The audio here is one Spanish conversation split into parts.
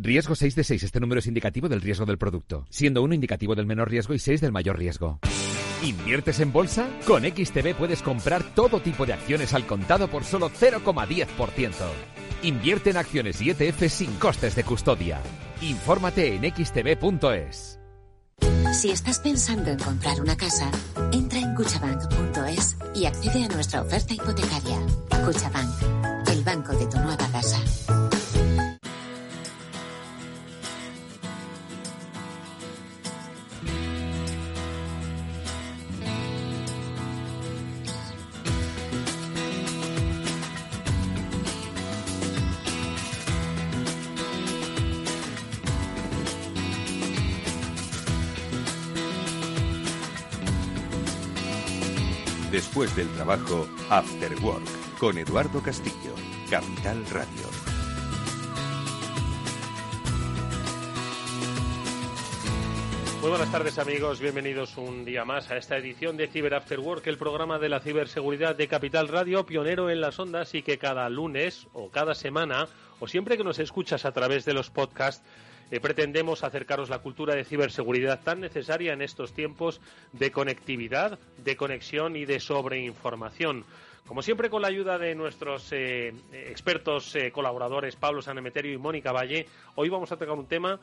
Riesgo 6 de 6. Este número es indicativo del riesgo del producto, siendo 1 indicativo del menor riesgo y 6 del mayor riesgo. ¿Inviertes en bolsa? Con XTB puedes comprar todo tipo de acciones al contado por solo 0,10%. Invierte en acciones y ETF sin costes de custodia. Infórmate en xtb.es. Si estás pensando en comprar una casa, entra en cuchabank.es y accede a nuestra oferta hipotecaria. Cuchabank, el banco de tu nueva Después del trabajo, After Work, con Eduardo Castillo, Capital Radio. Muy buenas tardes amigos, bienvenidos un día más a esta edición de Cyber After Work, el programa de la ciberseguridad de Capital Radio, pionero en las ondas y que cada lunes o cada semana o siempre que nos escuchas a través de los podcasts eh, pretendemos acercaros la cultura de ciberseguridad tan necesaria en estos tiempos de conectividad, de conexión y de sobreinformación. Como siempre, con la ayuda de nuestros eh, expertos eh, colaboradores Pablo Sanemeterio y Mónica Valle, hoy vamos a tocar un tema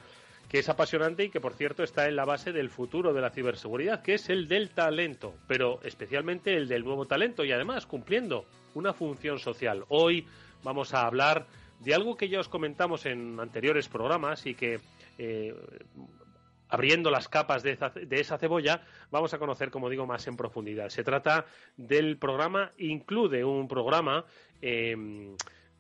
que es apasionante y que, por cierto, está en la base del futuro de la ciberseguridad, que es el del talento, pero especialmente el del nuevo talento y además cumpliendo una función social. Hoy vamos a hablar de algo que ya os comentamos en anteriores programas y que eh, abriendo las capas de esa, cebolla, vamos a conocer, como digo, más en profundidad. Se trata del programa Include, un programa em,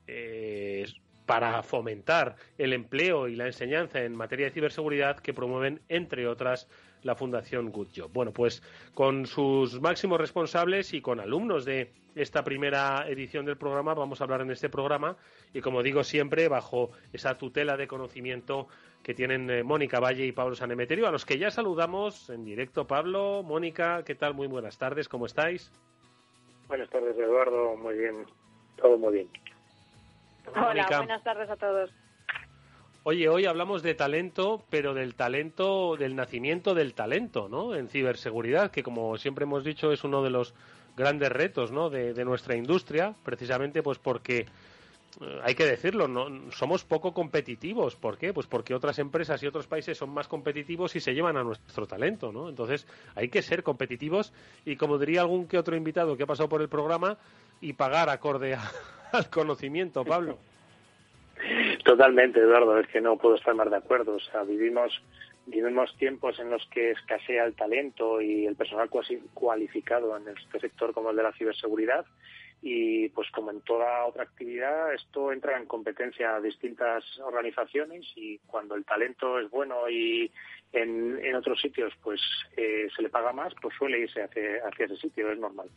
eh, para fomentar el empleo y la enseñanza en materia de ciberseguridad que promueven, entre otras, la Fundación Good Job. Bueno, pues con sus máximos responsables y con alumnos de esta primera edición del programa vamos a hablar en este programa y como digo siempre bajo esa tutela de conocimiento que tienen eh, Mónica Valle y Pablo Sanemeterio, a los que ya saludamos en directo. Pablo, Mónica, ¿qué tal? Muy buenas tardes, ¿cómo estáis? Buenas tardes, Eduardo, muy bien, todo muy bien. Hola, buenas tardes a todos. Oye, hoy hablamos de talento, pero del talento, del nacimiento del talento, ¿no? En ciberseguridad, que como siempre hemos dicho es uno de los grandes retos, ¿no? De, nuestra industria, precisamente pues porque eh, hay que decirlo, no somos poco competitivos. ¿Por qué? Pues porque otras empresas y otros países son más competitivos y se llevan a nuestro talento, ¿no? Entonces hay que ser competitivos y como diría algún que otro invitado que ha pasado por el programa y pagar acorde al conocimiento, Pablo. Totalmente, Eduardo, es que no puedo estar más de acuerdo. O sea, vivimos, vivimos tiempos en los que escasea el talento y el personal cualificado en este sector como el de la ciberseguridad y pues como en toda otra actividad esto entra en competencia a distintas organizaciones y cuando el talento es bueno y en, otros sitios pues eh, se le paga más pues suele irse hacia, hacia ese sitio es normal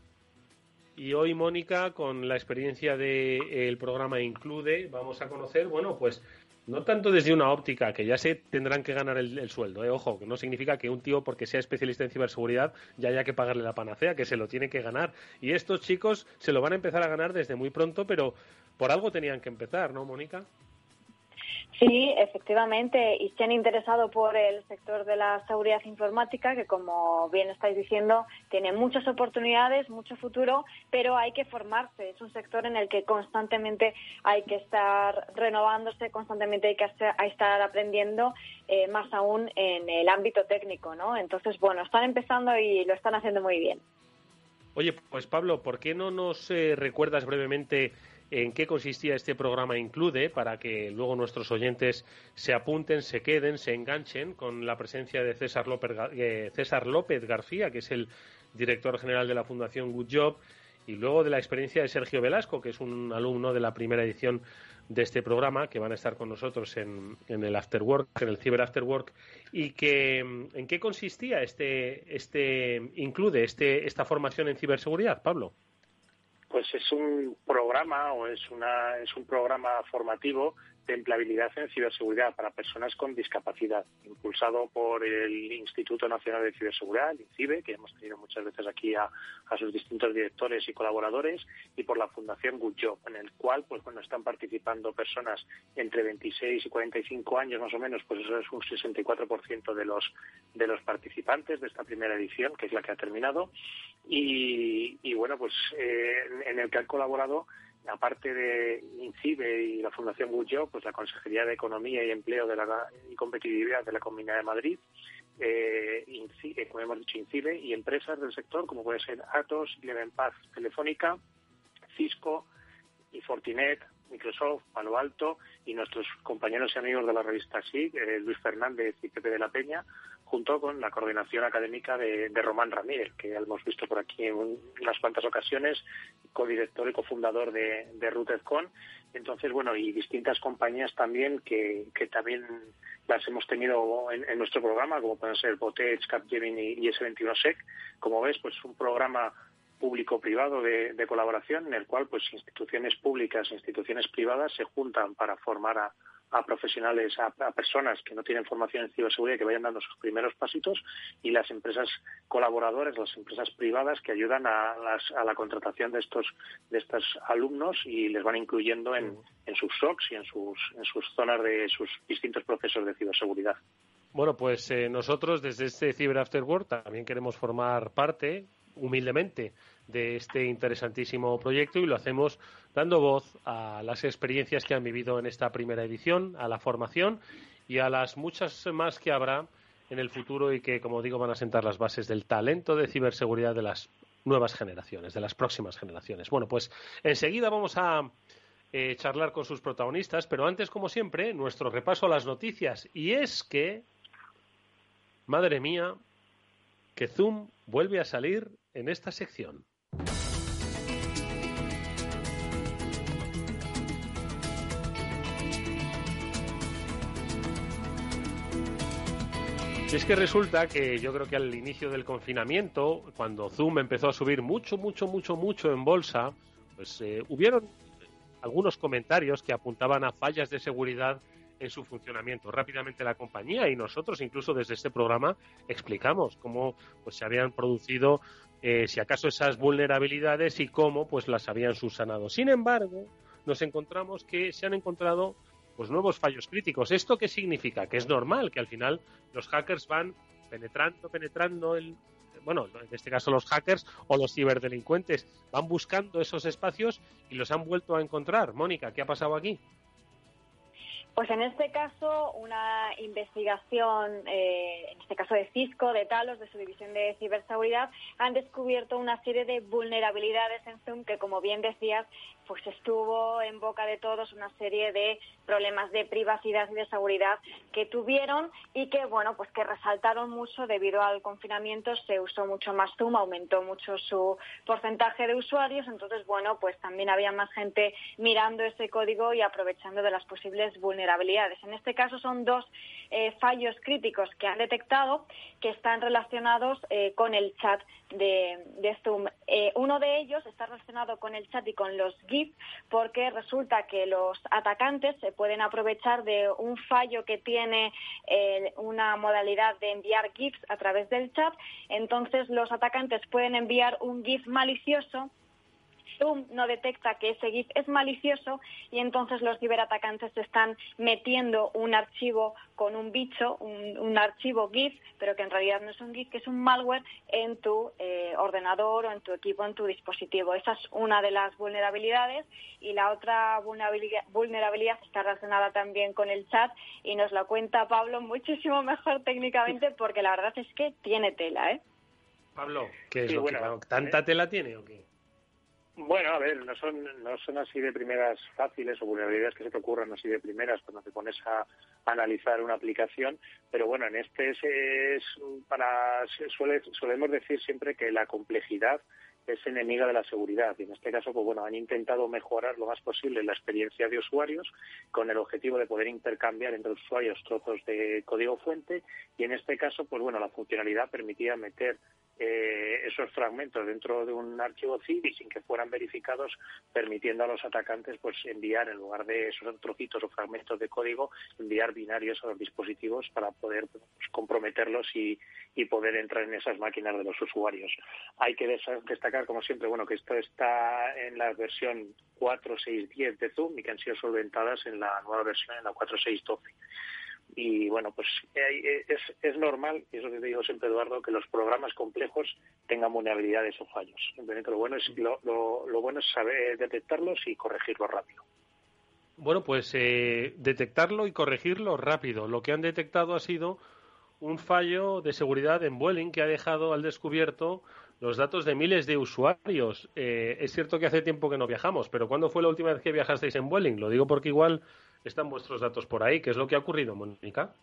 y hoy, Mónica, con la experiencia del programa Include, vamos a conocer, bueno, pues no tanto desde una óptica, que ya se tendrán que ganar el, sueldo, ¿eh? ojo, que no significa que un tío, porque sea especialista en ciberseguridad, ya haya que pagarle la panacea, que se lo tiene que ganar. Y estos chicos se lo van a empezar a ganar desde muy pronto, pero por algo tenían que empezar, ¿no, Mónica? Sí, efectivamente, y se han interesado por el sector de la seguridad informática, que como bien estáis diciendo, tiene muchas oportunidades, mucho futuro, pero hay que formarse. Es un sector en el que constantemente hay que estar renovándose, constantemente hay que estar aprendiendo, eh, más aún en el ámbito técnico, ¿no? Entonces, bueno, están empezando y lo están haciendo muy bien. Oye, pues Pablo, ¿por qué no nos eh, recuerdas brevemente en qué consistía este programa Include para que luego nuestros oyentes se apunten, se queden, se enganchen con la presencia de César López, eh, César López García, que es el director general de la Fundación Good Job, y luego de la experiencia de Sergio Velasco, que es un alumno de la primera edición de este programa, que van a estar con nosotros en, en el After Work, en el Cyber After Work, y que en qué consistía este, este include este, esta formación en ciberseguridad, Pablo pues es un programa o es una es un programa formativo de empleabilidad en ciberseguridad para personas con discapacidad, impulsado por el Instituto Nacional de Ciberseguridad, el INCIBE, que hemos tenido muchas veces aquí a, sus distintos directores y colaboradores, y por la Fundación Good en el cual pues bueno están participando personas entre 26 y 45 años más o menos, pues eso es un 64% de los de los participantes de esta primera edición, que es la que ha terminado, y, bueno pues eh, en el que han colaborado aparte de INCIBE y la Fundación Gullo, pues la Consejería de Economía y Empleo de la, y Competitividad de la Comunidad de Madrid, eh, como hemos dicho, INCIBE, y empresas del sector, como puede ser Atos, Paz Telefónica, Cisco y Fortinet, Microsoft, Palo Alto y nuestros compañeros y amigos de la revista SIG, eh, Luis Fernández y Pepe de la Peña, junto con la coordinación académica de, Román Ramírez, que ya hemos visto por aquí en unas cuantas ocasiones, codirector y cofundador de, de RootedCon. Entonces, bueno, y distintas compañías también que, que también las hemos tenido en, nuestro programa, como pueden ser Botech, Capgemini y S21SEC. Como ves, pues un programa público-privado de, de, colaboración en el cual pues instituciones públicas e instituciones privadas se juntan para formar a, a profesionales, a, personas que no tienen formación en ciberseguridad que vayan dando sus primeros pasitos y las empresas colaboradoras, las empresas privadas que ayudan a, la contratación de estos de estos alumnos y les van incluyendo en, en sus SOCs y en sus, en sus zonas de sus distintos procesos de ciberseguridad. Bueno, pues eh, nosotros desde este Cyber After Work también queremos formar parte humildemente de este interesantísimo proyecto y lo hacemos dando voz a las experiencias que han vivido en esta primera edición, a la formación y a las muchas más que habrá en el futuro y que, como digo, van a sentar las bases del talento de ciberseguridad de las nuevas generaciones, de las próximas generaciones. Bueno, pues enseguida vamos a eh, charlar con sus protagonistas, pero antes, como siempre, nuestro repaso a las noticias. Y es que, madre mía, que Zoom vuelve a salir en esta sección. Es que resulta que yo creo que al inicio del confinamiento, cuando Zoom empezó a subir mucho, mucho, mucho, mucho en bolsa, pues eh, hubieron algunos comentarios que apuntaban a fallas de seguridad en su funcionamiento. Rápidamente la compañía y nosotros, incluso desde este programa, explicamos cómo pues, se habían producido, eh, si acaso, esas vulnerabilidades y cómo pues las habían subsanado. Sin embargo, nos encontramos que se han encontrado pues nuevos fallos críticos. ¿Esto qué significa? Que es normal que al final los hackers van penetrando, penetrando el bueno, en este caso los hackers o los ciberdelincuentes van buscando esos espacios y los han vuelto a encontrar. Mónica, ¿qué ha pasado aquí? Pues en este caso, una investigación, eh, en este caso de Cisco, de Talos, de su división de ciberseguridad, han descubierto una serie de vulnerabilidades en Zoom que, como bien decías, pues estuvo en boca de todos una serie de problemas de privacidad y de seguridad que tuvieron y que, bueno, pues que resaltaron mucho debido al confinamiento, se usó mucho más Zoom, aumentó mucho su porcentaje de usuarios, entonces, bueno, pues también había más gente mirando ese código y aprovechando de las posibles vulnerabilidades. En este caso son dos eh, fallos críticos que han detectado que están relacionados eh, con el chat de, Zoom. Eh, uno de ellos está relacionado con el chat y con los Porque resulta que los atacantes se pueden aprovechar de un fallo que tiene eh, una modalidad de enviar GIFs a través del chat. Entonces los atacantes pueden enviar un GIF malicioso Zoom no detecta que ese GIF es malicioso y entonces los ciberatacantes están metiendo un archivo con un bicho, un, archivo GIF, pero que en realidad no es un GIF, que es un malware en tu eh, ordenador o en tu equipo, en tu dispositivo. Esa es una de las vulnerabilidades y la otra vulnerabilidad, vulnerabilidad está relacionada también con el chat y nos la cuenta Pablo muchísimo mejor técnicamente porque la verdad es que tiene tela, ¿eh? Pablo, ¿qué es lo que, ¿tanta tela tiene o qué? Bueno, a ver, no son, no son así de primeras fáciles o vulnerabilidades que se te ocurran así de primeras cuando te pones a, analizar una aplicación, pero bueno, en este es, para, suele, solemos decir siempre que la complejidad es enemiga de la seguridad y en este caso pues bueno han intentado mejorar lo más posible la experiencia de usuarios con el objetivo de poder intercambiar entre usuarios trozos de código fuente y en este caso pues bueno la funcionalidad permitía meter eh, esos fragmentos dentro de un archivo zip y sin que fueran verificados, permitiendo a los atacantes pues enviar, en lugar de esos trocitos o fragmentos de código, enviar binarios a los dispositivos para poder pues, comprometerlos y, y poder entrar en esas máquinas de los usuarios. Hay que destacar, como siempre, bueno, que esto está en la versión 4.6.10 de Zoom y que han sido solventadas en la nueva versión, en la 4.6.12 y bueno, pues eh, es, es normal, y eso que te digo siempre, Eduardo, que los programas complejos tengan vulnerabilidades o fallos. Simplemente lo bueno es, lo, lo, bueno es saber detectarlos y corregirlos rápido. Bueno, pues eh, detectarlo y corregirlo rápido. Lo que han detectado ha sido un fallo de seguridad en Vueling que ha dejado al descubierto los datos de miles de usuarios. Eh, es cierto que hace tiempo que no viajamos, pero ¿cuándo fue la última vez que viajasteis en Vueling? Lo digo porque igual están vuestros datos por ahí. ¿Qué es lo que ha ocurrido, Mónica?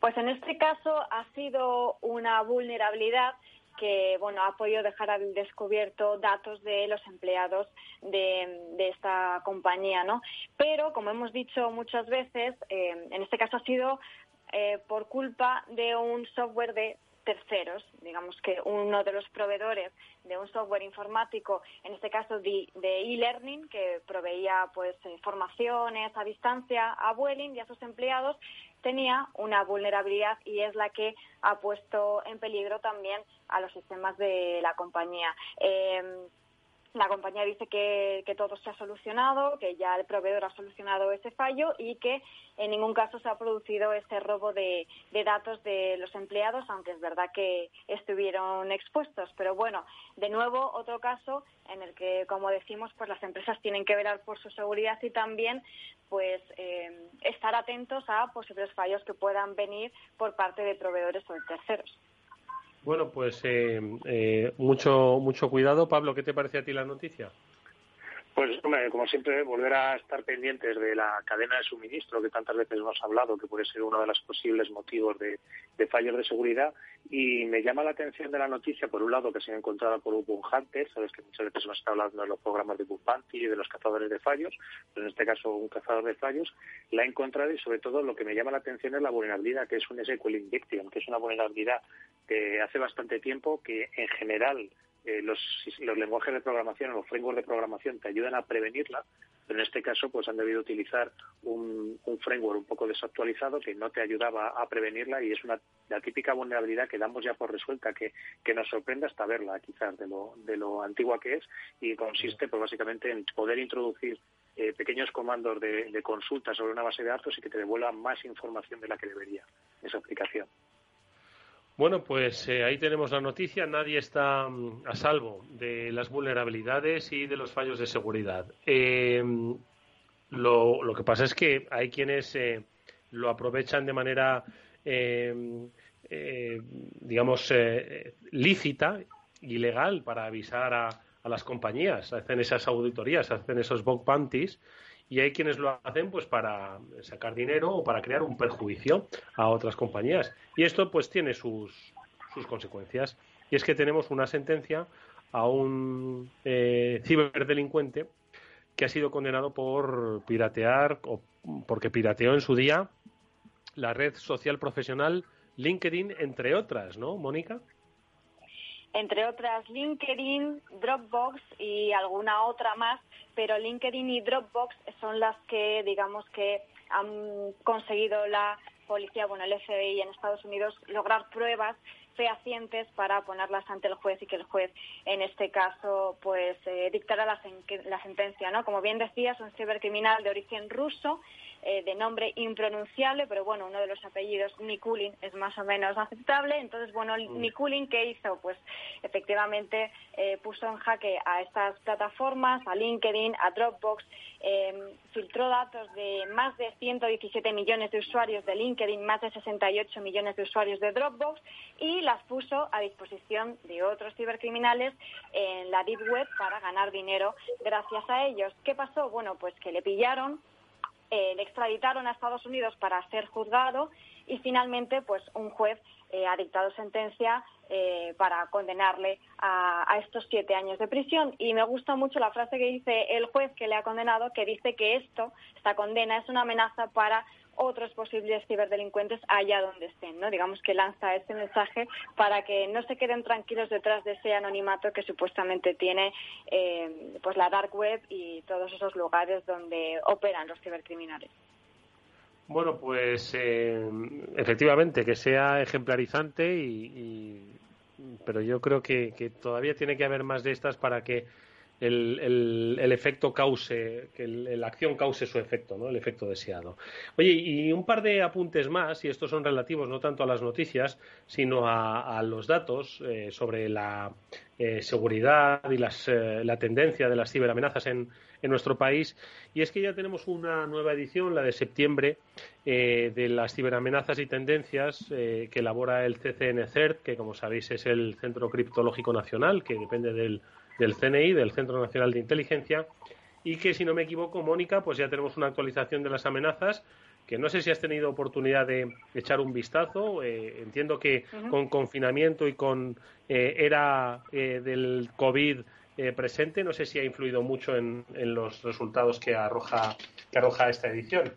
Pues en este caso ha sido una vulnerabilidad que bueno ha podido dejar al descubierto datos de los empleados de, esta compañía, ¿no? Pero como hemos dicho muchas veces, eh, en este caso ha sido eh, por culpa de un software de terceros. Digamos que uno de los proveedores de un software informático, en este caso de e-learning, que proveía pues formaciones a distancia a Vueling y a sus empleados, tenía una vulnerabilidad y es la que ha puesto en peligro también a los sistemas de la compañía. Eh, la compañía dice que, todo se ha solucionado, que ya el proveedor ha solucionado ese fallo y que en ningún caso se ha producido ese robo de, datos de los empleados, aunque es verdad que estuvieron expuestos. Pero bueno, de nuevo, otro caso en el que, como decimos, pues las empresas tienen que velar por su seguridad y también pues eh, estar atentos a posibles fallos que puedan venir por parte de proveedores o de terceros. Bueno, pues eh, eh, mucho, mucho cuidado. Pablo, ¿qué te parece a ti la noticia? Pues, como siempre, volver a estar pendientes de la cadena de suministro que tantas veces hemos hablado, que puede ser uno de los posibles motivos de, fallos de seguridad. Y me llama la atención de la noticia, por un lado, que se ha encontrado por un Hunter. Sabes que muchas veces hemos estado hablando de los programas de Bug y de los cazadores de fallos, pero en este caso un cazador de fallos. La he encontrado y, sobre todo, lo que me llama la atención es la vulnerabilidad, que es un SQL Injection, que es una vulnerabilidad que hace bastante tiempo que, en general, eh, los, los, lenguajes de programación o los frameworks de programación te ayudan a prevenirla, pero en este caso pues han debido utilizar un, framework un poco desactualizado que no te ayudaba a prevenirla y es una la típica vulnerabilidad que damos ya por resuelta, que, que nos sorprende hasta verla quizás de lo, de lo antigua que es y consiste pues básicamente en poder introducir eh, pequeños comandos de, consulta sobre una base de datos y que te devuelvan más información de la que debería esa aplicación. Bueno, pues eh, ahí tenemos la noticia. Nadie está mm, a salvo de las vulnerabilidades y de los fallos de seguridad. Eh, lo, que pasa es que hay quienes eh, lo aprovechan de manera, digamos, lícita, ilegal, para avisar a, a, las compañías. Hacen esas auditorías, hacen esos bug panties y hay quienes lo hacen pues para sacar dinero o para crear un perjuicio a otras compañías. Y esto pues tiene sus, sus consecuencias. Y es que tenemos una sentencia a un eh, ciberdelincuente que ha sido condenado por piratear o porque pirateó en su día la red social profesional LinkedIn, entre otras, ¿no, Mónica? Entre otras, LinkedIn, Dropbox y alguna otra más pero LinkedIn y Dropbox son las que, digamos que han conseguido la policía, bueno, el FBI en Estados Unidos, lograr pruebas fehacientes para ponerlas ante el juez y que el juez, en este caso, pues eh, dictara la, la sentencia, ¿no? Como bien decía, es un cibercriminal de origen ruso eh, de nombre impronunciable, pero bueno, uno de los apellidos, Nikulin, es más o menos aceptable. Entonces, bueno, mm. Nikulin, ¿qué hizo? Pues efectivamente eh, puso en jaque a estas plataformas, a LinkedIn, a Dropbox, em, filtró datos de más de 117 millones de usuarios de LinkedIn, más de 68 millones de usuarios de Dropbox y las puso a disposición de otros cibercriminales en la Deep Web para ganar dinero gracias a ellos. ¿Qué pasó? Bueno, pues que le pillaron, eh, le extraditaron a Estados Unidos para ser juzgado y finalmente pues un juez eh, ha dictado sentencia eh, para condenarle a, estos siete años de prisión. Y me gusta mucho la frase que dice el juez que le ha condenado, que dice que esto, esta condena, es una amenaza para otros posibles ciberdelincuentes allá donde estén, ¿no? Digamos que lanza este mensaje para que no se queden tranquilos detrás de ese anonimato que supuestamente tiene eh, pues la dark web y todos esos lugares donde operan los cibercriminales. Bueno, pues eh, efectivamente que sea ejemplarizante y, pero yo creo que, todavía tiene que haber más de estas para que el, el, efecto cause, que la acción cause su efecto, ¿no? El efecto deseado. Oye, y un par de apuntes más, y estos son relativos no tanto a las noticias, sino a, los datos eh, sobre la eh, seguridad y las, eh, la tendencia de las ciberamenazas en, en, nuestro país. Y es que ya tenemos una nueva edición, la de septiembre, de las ciberamenazas y tendencias que elabora el CCN-CERT, que como sabéis es el Centro Criptológico Nacional, que depende del del CNI, del Centro Nacional de Inteligencia, y que, si no me equivoco, Mónica, pues ya tenemos una actualización de las amenazas que no sé si has tenido oportunidad de echar un vistazo. Eh, entiendo que con confinamiento y con eh, era eh, del COVID presente, no sé si ha influido mucho en, en, los resultados que arroja, que arroja esta edición.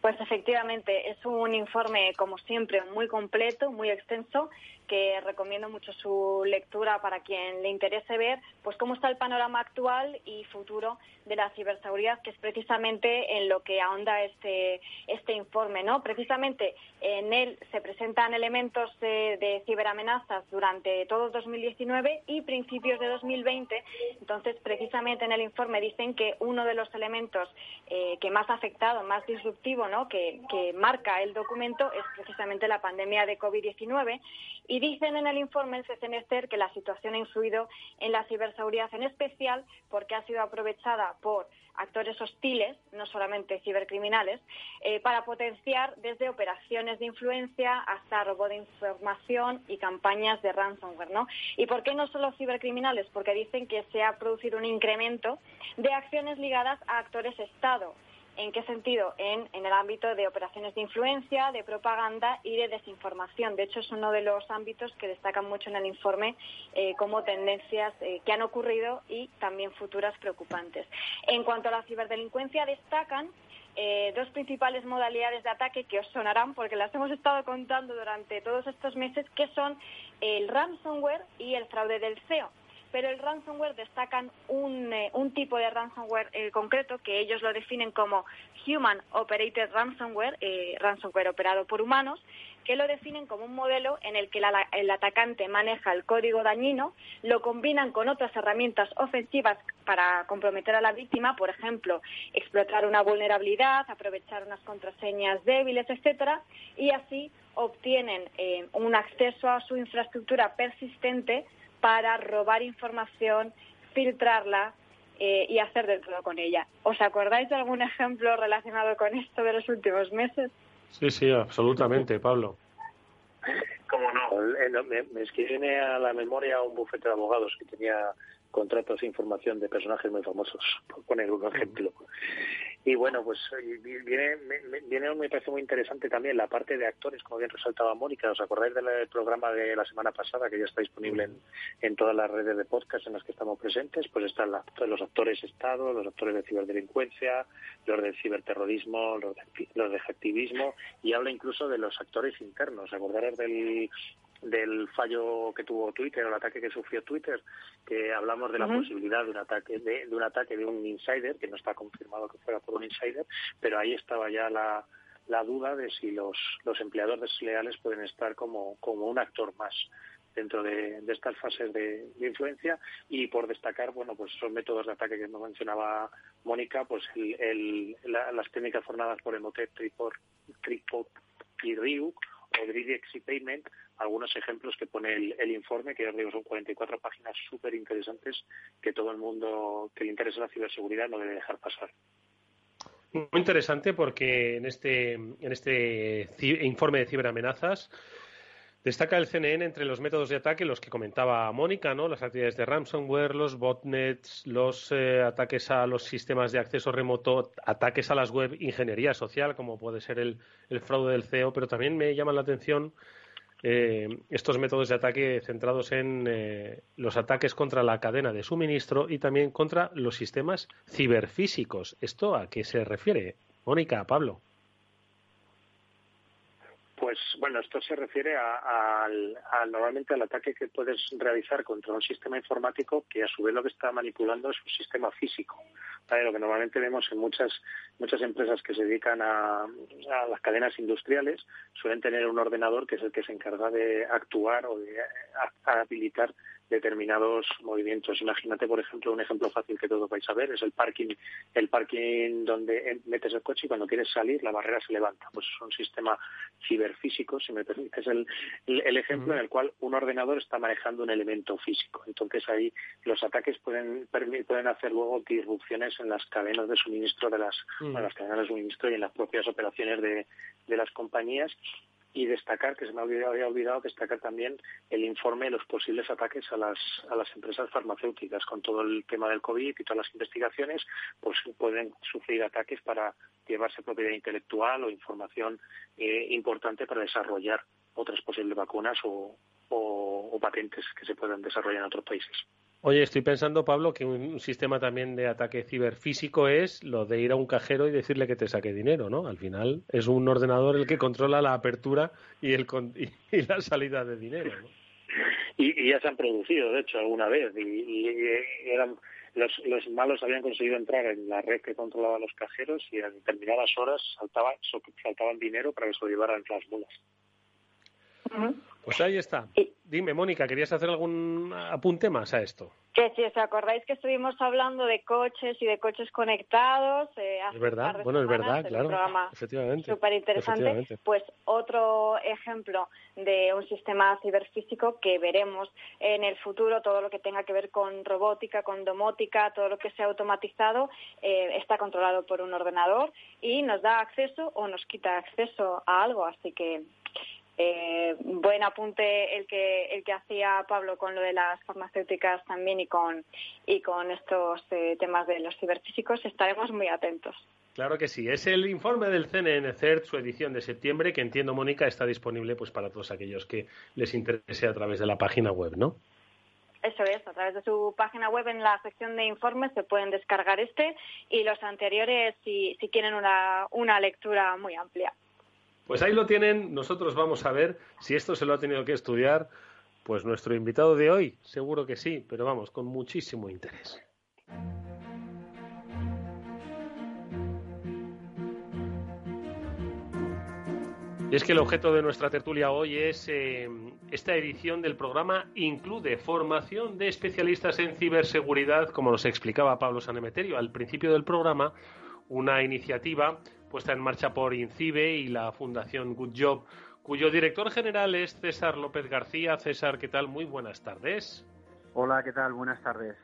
Pues efectivamente, es un informe, como siempre, muy completo, muy extenso que recomiendo mucho su lectura para quien le interese ver pues cómo está el panorama actual y futuro de la ciberseguridad, que es precisamente en lo que ahonda este, este informe. ¿no? Precisamente en él se presentan elementos de, ciberamenazas durante todo 2019 y principios de 2020. Entonces, precisamente en el informe dicen que uno de los elementos eh, que más ha afectado, más disruptivo, ¿no? que, que marca el documento es precisamente la pandemia de COVID-19 y dicen en el informe el CCNSTER que la situación ha influido en la ciberseguridad en especial porque ha sido aprovechada por actores hostiles, no solamente cibercriminales, eh, para potenciar desde operaciones de influencia hasta robo de información y campañas de ransomware. ¿no? ¿Y por qué no solo cibercriminales? Porque dicen que se ha producido un incremento de acciones ligadas a actores Estado, ¿En qué sentido? En, el ámbito de operaciones de influencia, de propaganda y de desinformación. De hecho, es uno de los ámbitos que destacan mucho en el informe eh, como tendencias eh, que han ocurrido y también futuras preocupantes. En cuanto a la ciberdelincuencia, destacan eh, dos principales modalidades de ataque que os sonarán porque las hemos estado contando durante todos estos meses, que son el ransomware y el fraude del SEO pero el ransomware destacan un, eh, un tipo de ransomware eh, concreto que ellos lo definen como Human Operated Ransomware, eh, ransomware operado por humanos, que lo definen como un modelo en el que el atacante maneja el código dañino, lo combinan con otras herramientas ofensivas para comprometer a la víctima, por ejemplo, explotar una vulnerabilidad, aprovechar unas contraseñas débiles, etcétera, y así obtienen un acceso a su infraestructura persistente para robar información, filtrarla eh, y hacer de todo con ella. ¿Os acordáis de algún ejemplo relacionado con esto de los últimos meses? Sí, sí, absolutamente, Pablo. ¿Cómo no? Eh, me, me viene a la memoria un bufete de abogados que tenía contratos de información de personajes muy famosos, por poner un ejemplo. Y bueno, pues viene, viene, me parece muy interesante también la parte de actores, como bien resaltaba Mónica. ¿Os acordáis del programa de la semana pasada que ya está disponible en, todas las redes de podcast en las que estamos presentes? Pues están los actores Estado, los actores de ciberdelincuencia, los del ciberterrorismo, los de, los de y habla incluso de los actores internos. ¿Acordáis del del fallo que tuvo Twitter, el ataque que sufrió Twitter, que hablamos de la posibilidad de un ataque de, un ataque de un insider, que no está confirmado que fuera por un insider, pero ahí estaba ya la, la duda de si los, los empleados desleales pueden estar como, como un actor más dentro de, estas fases de, influencia. Y por destacar bueno pues esos métodos de ataque que nos mencionaba Mónica pues el, las técnicas formadas por Emotet Tripod, Tripod y Ryuk o Direct Payment algunos ejemplos que pone el, informe, que ya digo son 44 páginas súper interesantes que todo el mundo que le interesa la ciberseguridad no debe dejar pasar. Muy interesante porque en este, en este informe de ciberamenazas Destaca el CNN entre los métodos de ataque los que comentaba Mónica, ¿no? Las actividades de ransomware, los botnets, los eh, ataques a los sistemas de acceso remoto, ataques a las web, ingeniería social, como puede ser el, fraude del CEO, pero también me llaman la atención eh, estos métodos de ataque centrados en eh, los ataques contra la cadena de suministro y también contra los sistemas ciberfísicos. ¿Esto a qué se refiere? Mónica, Pablo. Pues bueno, esto se refiere a, normalmente al ataque que puedes realizar contra un sistema informático que a su vez lo que está manipulando es un sistema físico. Lo que normalmente vemos en muchas muchas empresas que se dedican a, a, las cadenas industriales suelen tener un ordenador que es el que se encarga de actuar o de habilitar determinados movimientos. Imagínate, por ejemplo, un ejemplo fácil que todos vais a ver es el parking, el parking donde metes el coche y cuando quieres salir la barrera se levanta. Pues es un sistema ciberfísico, si me permites el, el, ejemplo en el cual un ordenador está manejando un elemento físico. Entonces ahí los ataques pueden pueden hacer luego disrupciones en las cadenas de suministro de las, las cadenas de suministro y en las propias operaciones de, de las compañías y destacar, que se me había olvidado destacar también el informe de los posibles ataques a las, a las empresas farmacéuticas. Con todo el tema del COVID y todas las investigaciones, pues pueden sufrir ataques para llevarse propiedad intelectual o información eh, importante para desarrollar otras posibles vacunas o, o patentes que se puedan desarrollar en otros países. Oye, estoy pensando, Pablo, que un sistema también de ataque ciberfísico es lo de ir a un cajero y decirle que te saque dinero, ¿no? Al final es un ordenador el que controla la apertura y, el, y, la salida de dinero, ¿no? Y, ya se han producido, de hecho, alguna vez. Y, eran los, los, malos habían conseguido entrar en la red que controlaba los cajeros y a determinadas horas saltaba, saltaban dinero para que se lo llevaran las mulas. Pues ahí está. Dime, Mónica, ¿querías hacer algún apunte más a esto? Que si os acordáis que estuvimos hablando de coches y de coches conectados. Eh, es verdad, bueno, es verdad, claro. efectivamente. Súper interesante. Pues otro ejemplo de un sistema ciberfísico que veremos en el futuro, todo lo que tenga que ver con robótica, con domótica, todo lo que sea automatizado, eh, está controlado por un ordenador y nos da acceso o nos quita acceso a algo. Así que eh, buen apunte el que el que hacía Pablo con lo de las farmacéuticas también y con y con estos eh, temas de los ciberfísicos estaremos muy atentos. Claro que sí, es el informe del CNN CERT, su edición de septiembre, que entiendo, Mónica, está disponible pues para todos aquellos que les interese a través de la página web, ¿no? Eso es, a través de su página web en la sección de informes se pueden descargar este y los anteriores si, si quieren una, una lectura muy amplia. Pues ahí lo tienen, nosotros vamos a ver si esto se lo ha tenido que estudiar, pues nuestro invitado de hoy, seguro que sí, pero vamos, con muchísimo interés. Y es que el objeto de nuestra tertulia hoy es eh, esta edición del programa incluye formación de especialistas en ciberseguridad, como nos explicaba Pablo Sanemeterio al principio del programa, una iniciativa puesta en marcha por INCIBE y la Fundación Good Job, cuyo director general es César López García. César, ¿qué tal? Muy buenas tardes. Hola, ¿qué tal? Buenas tardes.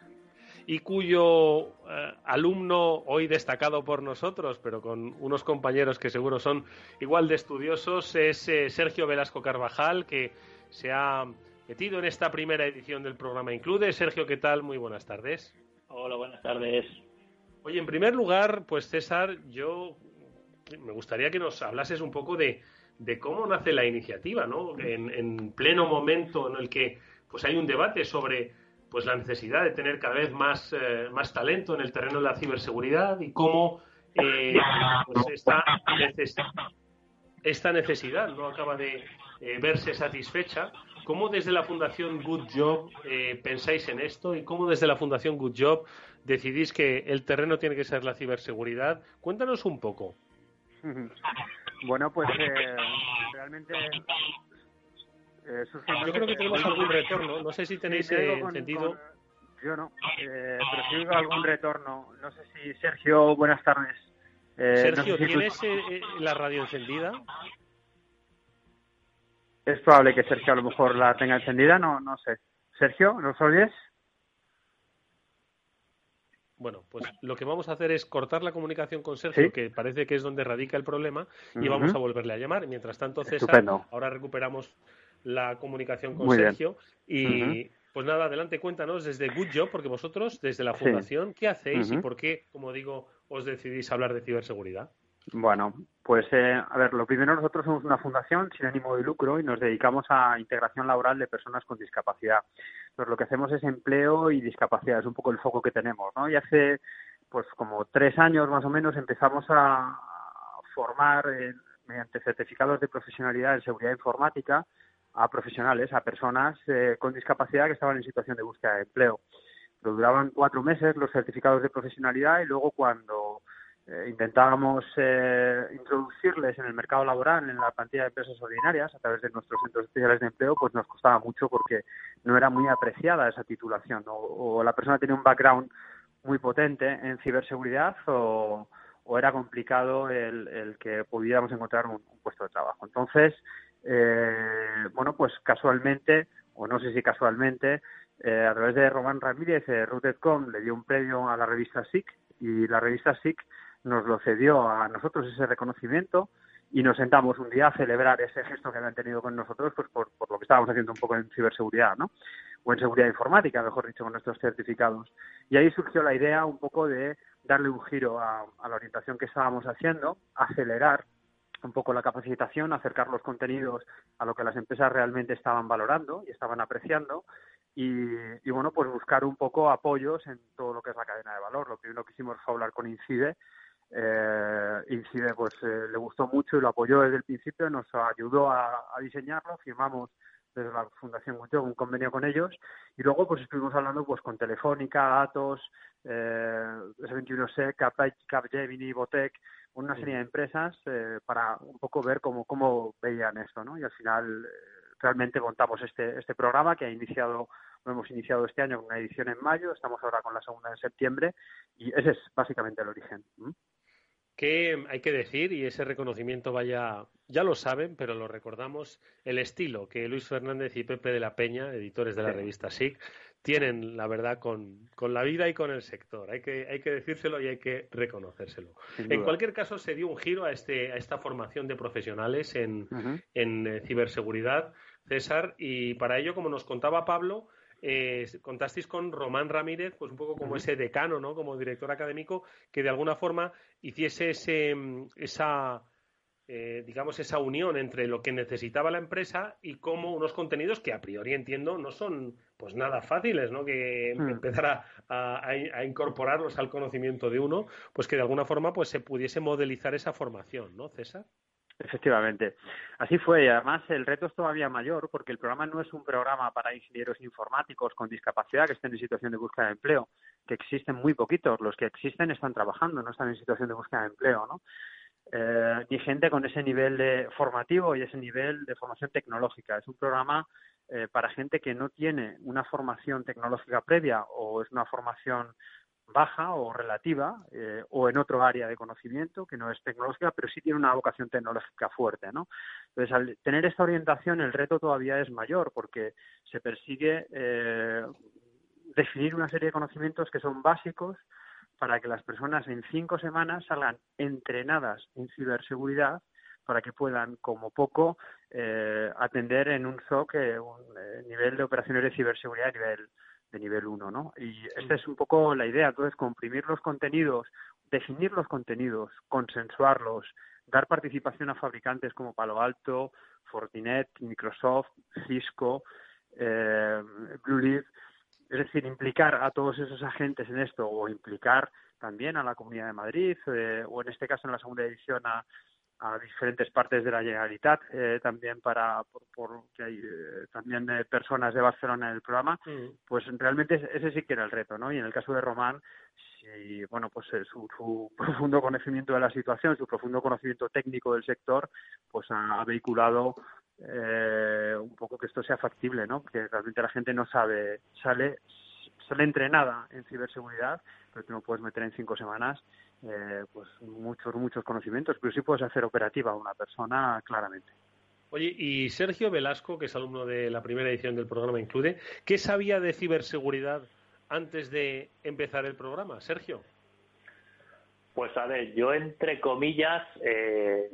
Y cuyo eh, alumno hoy destacado por nosotros, pero con unos compañeros que seguro son igual de estudiosos, es eh, Sergio Velasco Carvajal, que se ha metido en esta primera edición del programa Include. Sergio, ¿qué tal? Muy buenas tardes. Hola, buenas tardes. Oye, en primer lugar, pues César, yo me gustaría que nos hablases un poco de, cómo nace la iniciativa, ¿no? En, pleno momento en el que pues hay un debate sobre pues la necesidad de tener cada vez más, eh, más talento en el terreno de la ciberseguridad y cómo eh, pues esta, necesidad no acaba de eh, verse satisfecha. ¿Cómo desde la Fundación Good Job pensáis en esto y cómo desde la Fundación Good Job decidís que el terreno tiene que ser la ciberseguridad? Cuéntanos un poco. Bueno, pues eh, realmente eh, Yo creo que tenemos algún retorno. No sé si tenéis eh. Yo no, eh, pero si oigo algún retorno. No sé si Sergio, buenas tardes. Sergio, ¿tienes la radio encendida? Es probable que Sergio a lo mejor la tenga encendida, no, no sé. Sergio, ¿nos oyes? Bueno, pues lo que vamos a hacer es cortar la comunicación con Sergio, que parece que es donde radica el problema, y vamos a volverle a llamar. Mientras tanto, César, ahora recuperamos la comunicación con Sergio. Y pues nada, adelante, cuéntanos desde Good Job, porque vosotros, desde la Fundación, ¿qué hacéis y por qué, como digo, os decidís hablar de ciberseguridad? Bueno, pues eh, a ver, lo primero nosotros somos una fundación sin ánimo de lucro y nos dedicamos a integración laboral de personas con discapacidad. Pues lo que hacemos es empleo y discapacidad, es un poco el foco que tenemos, ¿no? Y hace pues como tres años más o menos empezamos a formar eh, mediante certificados de profesionalidad en seguridad informática a profesionales, a personas eh, con discapacidad que estaban en situación de búsqueda de empleo. Pero duraban cuatro meses los certificados de profesionalidad y luego cuando eh, intentábamos eh, introducirles en el mercado laboral, en la plantilla de empresas ordinarias, a través de nuestros centros especiales de empleo, pues nos costaba mucho porque no era muy apreciada esa titulación. O, la persona tenía un background muy potente en ciberseguridad o, era complicado el, que pudiéramos encontrar un, puesto de trabajo. Entonces, eh, bueno, pues casualmente, o no sé si casualmente, a través de Román Ramírez, Rootedcom le dio un premio a la revista SIC y la revista SIC nos lo cedió a nosotros ese reconocimiento y nos sentamos un día a celebrar ese gesto que habían tenido con nosotros pues por, lo que estábamos haciendo un poco en ciberseguridad, ¿no? O en seguridad informática, mejor dicho, con nuestros certificados. Y ahí surgió la idea un poco de darle un giro a, la orientación que estábamos haciendo, acelerar un poco la capacitación, acercar los contenidos a lo que las empresas realmente estaban valorando y estaban apreciando y, y, bueno, pues buscar un poco apoyos en todo lo que es la cadena de valor. Lo primero que hicimos fue hablar con INCIDE eh, Incide pues eh, le gustó mucho y lo apoyó desde el principio, nos ayudó a, diseñarlo, firmamos desde la Fundación Mucho un convenio con ellos y luego pues estuvimos hablando pues con Telefónica, Atos, eh, S21SEC, Capgemini, Botec, una serie de empresas eh, para un poco ver cómo, cómo veían esto, ¿no? Y al final eh, realmente montamos este, este programa que ha iniciado lo hemos iniciado este año con una edición en mayo, estamos ahora con la segunda en septiembre y ese es básicamente el origen que hay que decir, y ese reconocimiento vaya, ya lo saben, pero lo recordamos, el estilo que Luis Fernández y Pepe de la Peña, editores de la revista SIC, tienen, la verdad, con, la vida y con el sector. Hay que, hay que decírselo y hay que reconocérselo. En cualquier caso, se dio un giro a, este, a esta formación de profesionales en, en eh, ciberseguridad, César, y para ello, como nos contaba Pablo, eh, contasteis con Román Ramírez, pues un poco como ese decano, ¿no? Como director académico, que de alguna forma hiciese ese, mm, esa, eh, digamos, esa unión entre lo que necesitaba la empresa y cómo unos contenidos que a priori entiendo no son pues nada fáciles, ¿no? Que hmm. empezar a, incorporarlos al conocimiento de uno, pues que de alguna forma pues se pudiese modelizar esa formación, ¿no, César? Efectivamente. Así fue. Y además el reto es todavía mayor porque el programa no es un programa para ingenieros informáticos con discapacidad que estén en situación de búsqueda de empleo, que existen muy poquitos. Los que existen están trabajando, no están en situación de búsqueda de empleo, ¿no? Eh, ni gente con ese nivel de formativo y ese nivel de formación tecnológica. Es un programa eh, para gente que no tiene una formación tecnológica previa o es una formación baja o relativa eh, o en otro área de conocimiento que no es tecnológica, pero sí tiene una vocación tecnológica fuerte, ¿no? Entonces, al tener esta orientación, el reto todavía es mayor porque se persigue eh, definir una serie de conocimientos que son básicos para que las personas en cinco semanas salgan entrenadas en ciberseguridad para que puedan, como poco, eh, atender en un SOC un nivel de operaciones de ciberseguridad a nivel de nivel 1, ¿no? Y esta es un poco la idea, entonces comprimir los contenidos, definir los contenidos, consensuarlos, dar participación a fabricantes como Palo Alto, Fortinet, Microsoft, Cisco, eh, Blue es decir, implicar a todos esos agentes en esto o implicar también a la Comunidad de Madrid eh, o en este caso en la segunda edición a, a diferentes partes de la Generalitat, eh, también para por, que hay eh, también eh, personas de Barcelona en el programa, mm. pues realmente ese sí que era el reto, ¿no? Y en el caso de Román, sí, bueno, pues su, su, profundo conocimiento de la situación, su profundo conocimiento técnico del sector, pues ha, vehiculado un poco que esto sea factible, ¿no? Que realmente la gente no sabe, sale sale entrenada en ciberseguridad, pero tú no puedes meter en cinco semanas eh, pues muchos, muchos conocimientos, pero sí puedes hacer operativa a una persona claramente. Oye, y Sergio Velasco, que es alumno de la primera edición del programa Include, ¿qué sabía de ciberseguridad antes de empezar el programa? Sergio. Pues a ver, yo entre comillas, eh,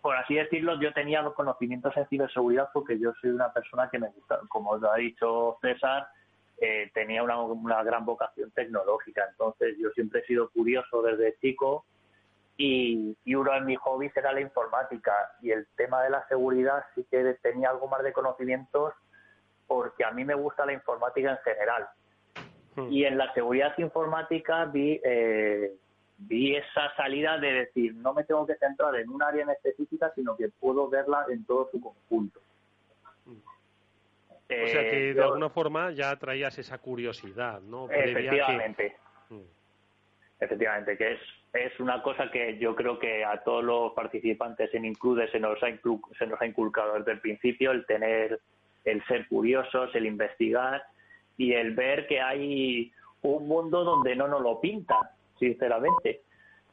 por así decirlo, yo tenía los conocimientos en ciberseguridad porque yo soy una persona que me gusta, como os ha dicho César, eh, tenía una, una, gran vocación tecnológica. Entonces yo siempre he sido curioso desde chico y, y, uno de mis hobbies era la informática y el tema de la seguridad sí que tenía algo más de conocimientos porque a mí me gusta la informática en general. Hmm. Y en la seguridad informática vi, eh, vi esa salida de decir, no me tengo que centrar en un área en específica, sino que puedo verla en todo su conjunto. O sea que eh, de alguna forma ya traías esa curiosidad, ¿no? efectivamente. Hmm. Efectivamente, que es, es una cosa que yo creo que a todos los participantes en Include se nos, ha se nos ha inculcado desde el principio el tener, el ser curiosos, el investigar y el ver que hay un mundo donde no nos lo pintan, sinceramente.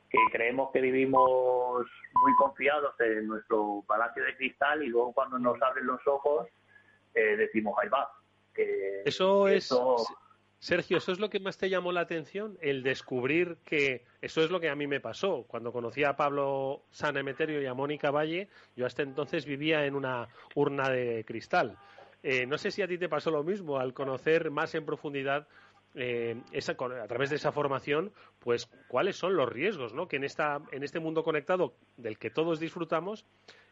Que creemos que vivimos muy confiados en nuestro palacio de cristal y luego cuando nos abren los ojos eh, decimos, ahí va. Que eso es. Sergio, ¿eso es lo que más te llamó la atención? El descubrir que eso es lo que a mí me pasó. Cuando conocí a Pablo San Emeterio y a Mónica Valle, yo hasta entonces vivía en una urna de cristal. Eh, no sé si a ti te pasó lo mismo al conocer más en profundidad eh, a través de esa formación, pues cuáles son los riesgos, ¿no? Que en esta en este mundo conectado del que todos disfrutamos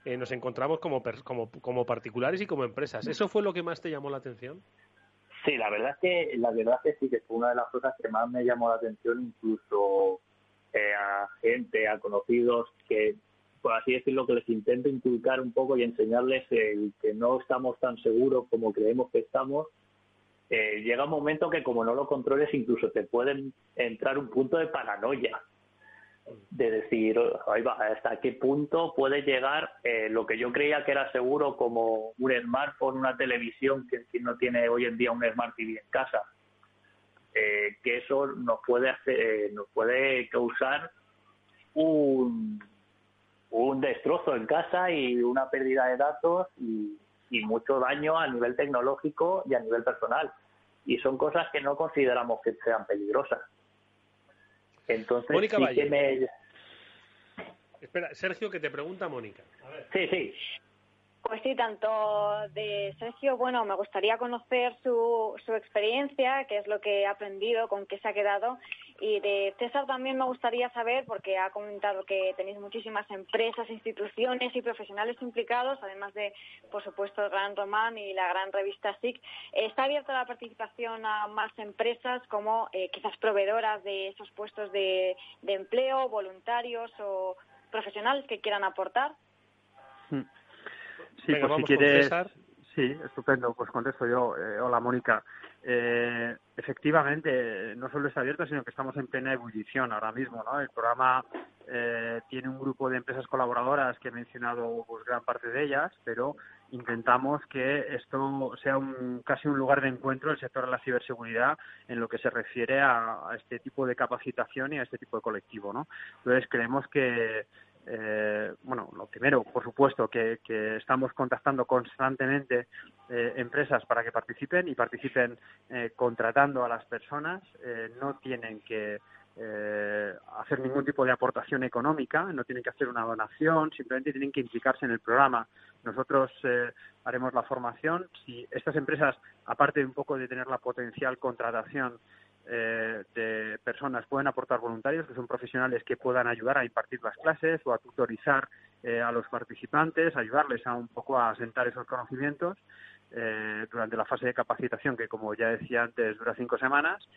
eh, nos encontramos como, como como particulares y como empresas. ¿Eso fue lo que más te llamó la atención? Sí, la verdad es que la verdad es que sí que fue una de las cosas que más me llamó la atención, incluso eh, a gente, a conocidos que, por así decirlo, que les intento inculcar un poco y enseñarles el que no estamos tan seguros como creemos que estamos. Eh, llega un momento que como no lo controles incluso te pueden entrar un punto de paranoia de decir, hasta qué punto puede llegar eh, lo que yo creía que era seguro como un smartphone, una televisión, que quien no tiene hoy en día un Smart TV en casa, eh, que eso nos puede hacer, eh, nos puede causar un, destrozo en casa y una pérdida de datos y mucho daño a nivel tecnológico y a nivel personal. Y son cosas que no consideramos que sean peligrosas. Entonces, Mónica Valle. Espera, Sergio, que te pregunta Mónica. Sí, sí. Pues sí, tanto de Sergio, bueno, me gustaría conocer su, su experiencia, qué es lo que ha aprendido, con qué se ha quedado. Y de César también me gustaría saber, porque ha comentado que tenéis muchísimas empresas, instituciones y profesionales implicados, además de, por supuesto, el Gran Román y la gran revista SIC. ¿Está abierta la participación a más empresas como eh, quizás proveedoras de esos puestos de, empleo, voluntarios o profesionales que quieran aportar? Hmm. Sí, pues si quieres. Sí, estupendo. Pues contesto yo. Eh, hola, Mónica. Eh, efectivamente, no solo está abierto, sino que estamos en plena ebullición ahora mismo. ¿no? El programa eh, tiene un grupo de empresas colaboradoras que he mencionado pues, gran parte de ellas, pero intentamos que esto sea un, casi un lugar de encuentro el sector de la ciberseguridad en lo que se refiere a, a este tipo de capacitación y a este tipo de colectivo. ¿no? Entonces, creemos que eh, bueno, lo primero, por supuesto, que, estamos contactando constantemente eh, empresas para que participen y participen eh, contratando a las personas. Eh, no tienen que hacer ningún tipo de aportación económica, no tienen que hacer una donación, simplemente tienen que implicarse en el programa. Nosotros haremos la formación. Si estas empresas, aparte de un poco de tener la potencial contratación, eh, de personas pueden aportar voluntarios, que son profesionales que puedan ayudar a impartir las clases o a tutorizar eh, a los participantes, ayudarles a un poco a asentar esos conocimientos eh, durante la fase de capacitación, que como ya decía antes dura cinco semanas,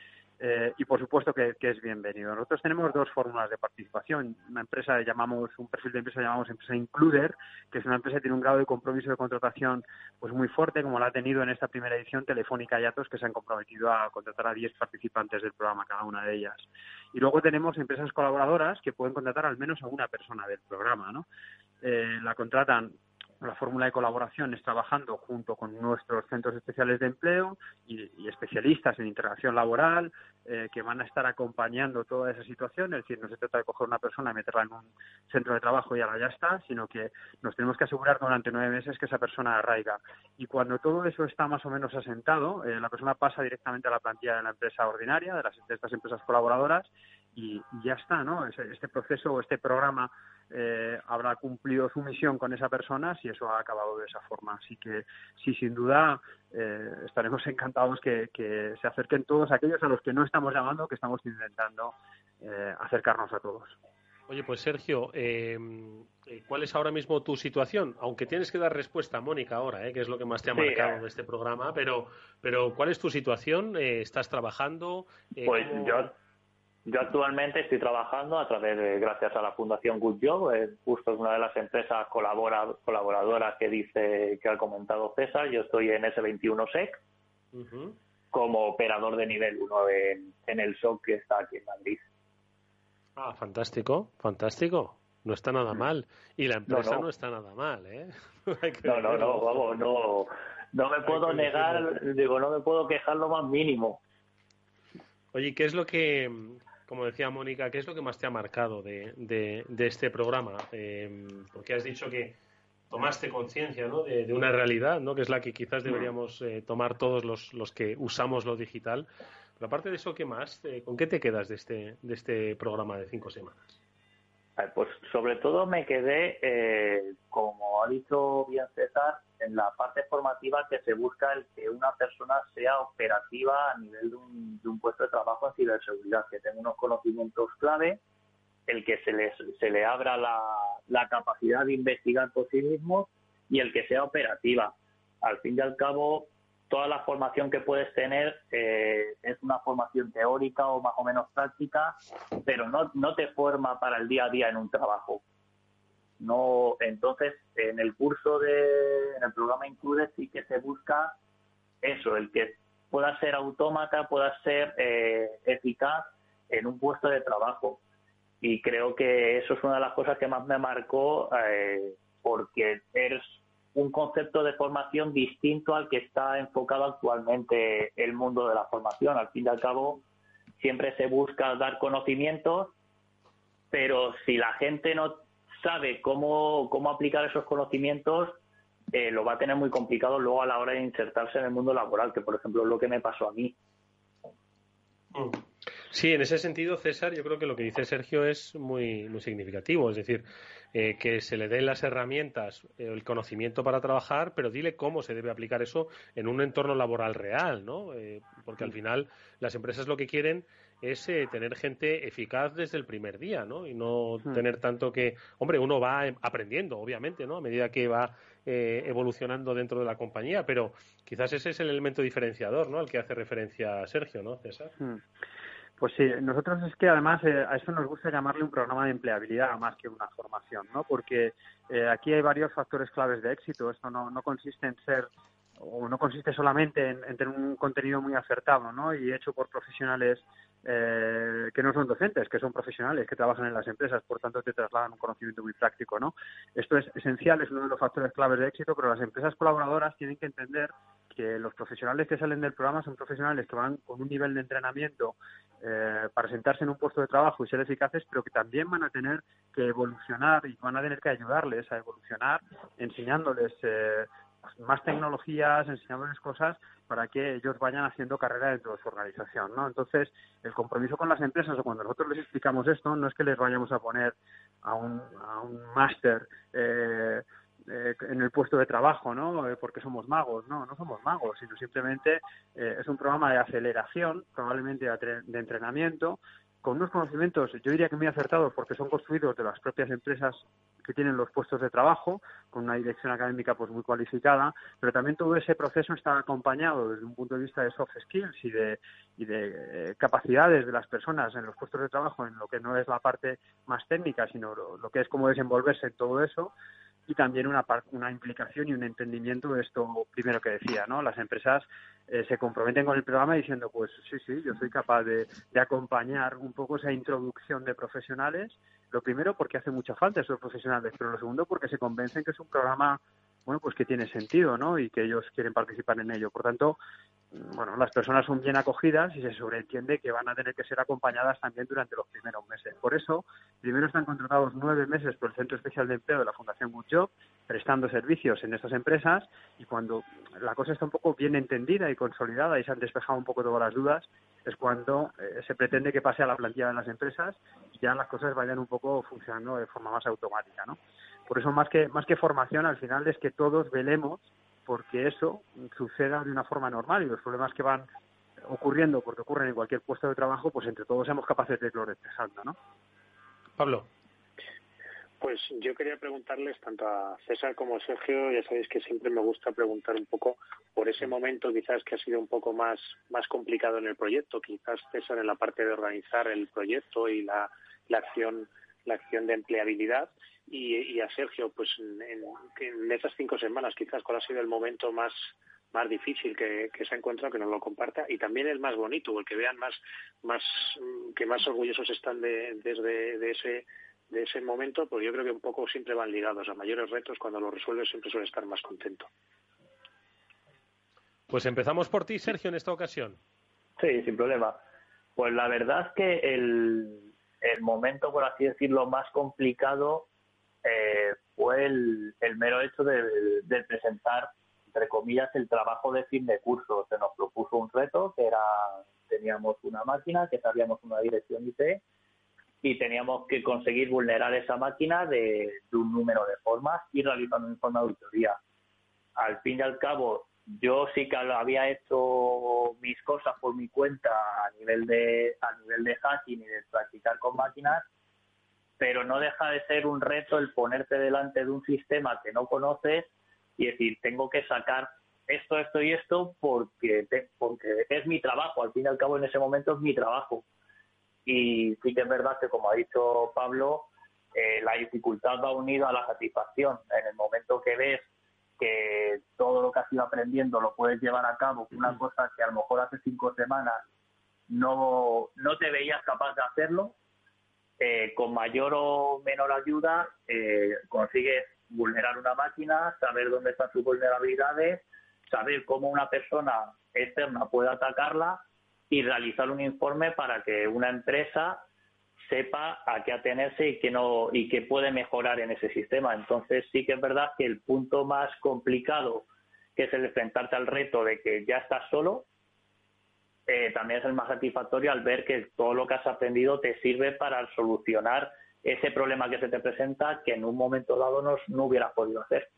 eh, y por supuesto que, es bienvenido. Nosotros tenemos dos fórmulas de participación. Una empresa llamamos, un perfil de empresa llamamos empresa Includer, que es una empresa que tiene un grado de compromiso de contratación pues muy fuerte, como la ha tenido en esta primera edición Telefónica y Atos, que se han comprometido a contratar a 10 participantes del programa, cada una de ellas. Y luego tenemos empresas colaboradoras que pueden contratar al menos a una persona del programa, ¿no? Eh, la contratan la fórmula de colaboración es trabajando junto con nuestros centros especiales de empleo y, especialistas en integración laboral eh, que van a estar acompañando toda esa situación. Es decir, no se trata de coger una persona y meterla en un centro de trabajo y ahora ya está, sino que nos tenemos que asegurar durante nueve meses que esa persona arraiga. Y cuando todo eso está más o menos asentado, eh, la persona pasa directamente a la plantilla de la empresa ordinaria, de, las, de estas empresas colaboradoras, y, ya está, ¿no? Este proceso o este programa eh, habrá cumplido su misión con esa persona si eso ha acabado de esa forma. Así que sí, sin duda, eh, estaremos encantados que, que, se acerquen todos aquellos a los que no estamos llamando, que estamos intentando eh, acercarnos a todos. Oye, pues Sergio, eh, ¿cuál es ahora mismo tu situación? Aunque tienes que dar respuesta a Mónica ahora, ¿eh? que es lo que más te ha marcado de este programa, pero, pero ¿cuál es tu situación? ¿Estás trabajando? pues yo yo actualmente estoy trabajando a través de, gracias a la Fundación Good Job, justo es una de las empresas colabora, colaboradoras que dice, que ha comentado César, yo estoy en S21SEC como operador de nivel 1 en, el SOC que está aquí en Madrid. Ah, fantástico, fantástico. No está nada mal. Y la empresa no, está nada mal, ¿eh? no, no, no, vamos, no, no me puedo negar, digo, no me puedo quejar lo más mínimo. Oye, ¿qué es lo que, como decía Mónica, ¿qué es lo que más te ha marcado de, de, este programa? Eh, porque has dicho que tomaste conciencia ¿no? de, una realidad, ¿no? que es la que quizás deberíamos eh, tomar todos los, los, que usamos lo digital. Pero aparte de eso, ¿qué más? Eh, ¿Con qué te quedas de este, de este programa de cinco semanas? Pues sobre todo me quedé, eh, como ha dicho bien César, en la parte formativa que se busca el que una persona sea operativa a nivel de un, de un puesto de trabajo en ciberseguridad, que tenga unos conocimientos clave, el que se, les, se le abra la, la capacidad de investigar por sí mismo y el que sea operativa. Al fin y al cabo, toda la formación que puedes tener eh, es una formación teórica o más o menos práctica, pero no, no te forma para el día a día en un trabajo. No, entonces, en el curso de, en el programa Include sí que se busca eso, el que pueda ser autómata, pueda ser eh, eficaz en un puesto de trabajo. Y creo que eso es una de las cosas que más me marcó, eh, porque eres un concepto de formación distinto al que está enfocado actualmente el mundo de la formación. Al fin y al cabo, siempre se busca dar conocimientos, pero si la gente no sabe cómo, cómo aplicar esos conocimientos, eh, lo va a tener muy complicado luego a la hora de insertarse en el mundo laboral, que por ejemplo es lo que me pasó a mí. Mm. Sí, en ese sentido, César, yo creo que lo que dice Sergio es muy, muy significativo. Es decir, eh, que se le den las herramientas, eh, el conocimiento para trabajar, pero dile cómo se debe aplicar eso en un entorno laboral real, ¿no? Eh, porque al final las empresas lo que quieren es tener gente eficaz desde el primer día, ¿no? Y no hmm. tener tanto que, hombre, uno va aprendiendo, obviamente, ¿no? A medida que va evolucionando dentro de la compañía, pero quizás ese es el elemento diferenciador, ¿no? Al que hace referencia Sergio, ¿no, César? Hmm. Pues sí, nosotros es que además eh, a eso nos gusta llamarle un programa de empleabilidad más que una formación, ¿no? Porque eh, aquí hay varios factores claves de éxito. Esto no, no consiste en ser o no consiste solamente en, tener un contenido muy acertado, ¿no? Y hecho por profesionales eh, que no son docentes, que son profesionales, que trabajan en las empresas, por tanto te trasladan un conocimiento muy práctico, ¿no? Esto es esencial, es uno de los factores claves de éxito, pero las empresas colaboradoras tienen que entender que los profesionales que salen del programa son profesionales que van con un nivel de entrenamiento eh, para sentarse en un puesto de trabajo y ser eficaces, pero que también van a tener que evolucionar y van a tener que ayudarles a evolucionar enseñándoles eh, más tecnologías, enseñándoles cosas para que ellos vayan haciendo carrera dentro de su organización, ¿no? Entonces, el compromiso con las empresas o cuando nosotros les explicamos esto no es que les vayamos a poner a un, a un máster eh, eh, en el puesto de trabajo, ¿no? Eh, porque somos magos, no, no somos magos, sino simplemente eh, es un programa de aceleración, probablemente de entrenamiento, con unos conocimientos, yo diría que muy acertados, porque son construidos de las propias empresas que tienen los puestos de trabajo, con una dirección académica pues muy cualificada, pero también todo ese proceso está acompañado desde un punto de vista de soft skills y de, y de capacidades de las personas en los puestos de trabajo, en lo que no es la parte más técnica, sino lo que es cómo desenvolverse en todo eso, y también una, una implicación y un entendimiento de esto primero que decía, ¿no? Las empresas eh, se comprometen con el programa diciendo, pues sí, sí, yo soy capaz de, de, acompañar un poco esa introducción de profesionales. Lo primero porque hace mucha falta esos profesionales, pero lo segundo porque se convencen que es un programa bueno, pues que tiene sentido, ¿no? Y que ellos quieren participar en ello. Por tanto, bueno, las personas son bien acogidas y se sobreentiende que van a tener que ser acompañadas también durante los primeros meses. Por eso, primero están contratados nueve meses por el Centro Especial de Empleo de la Fundación Good prestando servicios en estas empresas y cuando la cosa está un poco bien entendida y consolidada y se han despejado un poco todas las dudas, es cuando eh, se pretende que pase a la plantilla de las empresas y ya las cosas vayan un poco funcionando de forma más automática, ¿no? Por eso más que más que formación al final es que todos velemos porque eso suceda de una forma normal y los problemas que van ocurriendo porque ocurren en cualquier puesto de trabajo, pues entre todos seamos capaces de irlo represando, ¿no? Pablo. Pues yo quería preguntarles tanto a César como a Sergio, ya sabéis que siempre me gusta preguntar un poco por ese momento quizás que ha sido un poco más, más complicado en el proyecto, quizás César en la parte de organizar el proyecto y la, la acción la acción de empleabilidad y, a Sergio pues en, en, esas cinco semanas quizás cuál ha sido el momento más más difícil que, se ha encontrado que nos lo comparta y también el más bonito el que vean más más que más orgullosos están de, desde de ese de ese momento, pues yo creo que un poco siempre van ligados a mayores retos. Cuando lo resuelves siempre suele estar más contento. Pues empezamos por ti, Sergio, en esta ocasión. Sí, sin problema. Pues la verdad es que el, el momento, por así decirlo, más complicado eh, fue el, mero hecho de, presentar, entre comillas, el trabajo de fin de curso. Se nos propuso un reto que era, teníamos una máquina, que sabíamos una dirección IP y teníamos que conseguir vulnerar esa máquina de, un número de formas y realizando un informe de auditoría. Al fin y al cabo, yo sí que había hecho mis cosas por mi cuenta a nivel de a nivel de hacking y de practicar con máquinas, pero no deja de ser un reto el ponerte delante de un sistema que no conoces y decir, tengo que sacar esto, esto y esto porque, porque es mi trabajo, al fin y al cabo en ese momento es mi trabajo y sí que es verdad que, como ha dicho Pablo, eh, la dificultad va unida a la satisfacción. En el momento que ves que todo lo que has ido aprendiendo lo puedes llevar a cabo, una cosa que a lo mejor hace cinco semanas no, no te veías capaz de hacerlo, eh, con mayor o menor ayuda eh, consigues vulnerar una máquina, saber dónde están sus vulnerabilidades, saber cómo una persona externa puede atacarla y realizar un informe para que una empresa sepa a qué atenerse y que no y que puede mejorar en ese sistema. Entonces sí que es verdad que el punto más complicado, que es el enfrentarte al reto de que ya estás solo, eh, también es el más satisfactorio al ver que todo lo que has aprendido te sirve para solucionar ese problema que se te presenta que en un momento dado no, no hubieras podido hacer.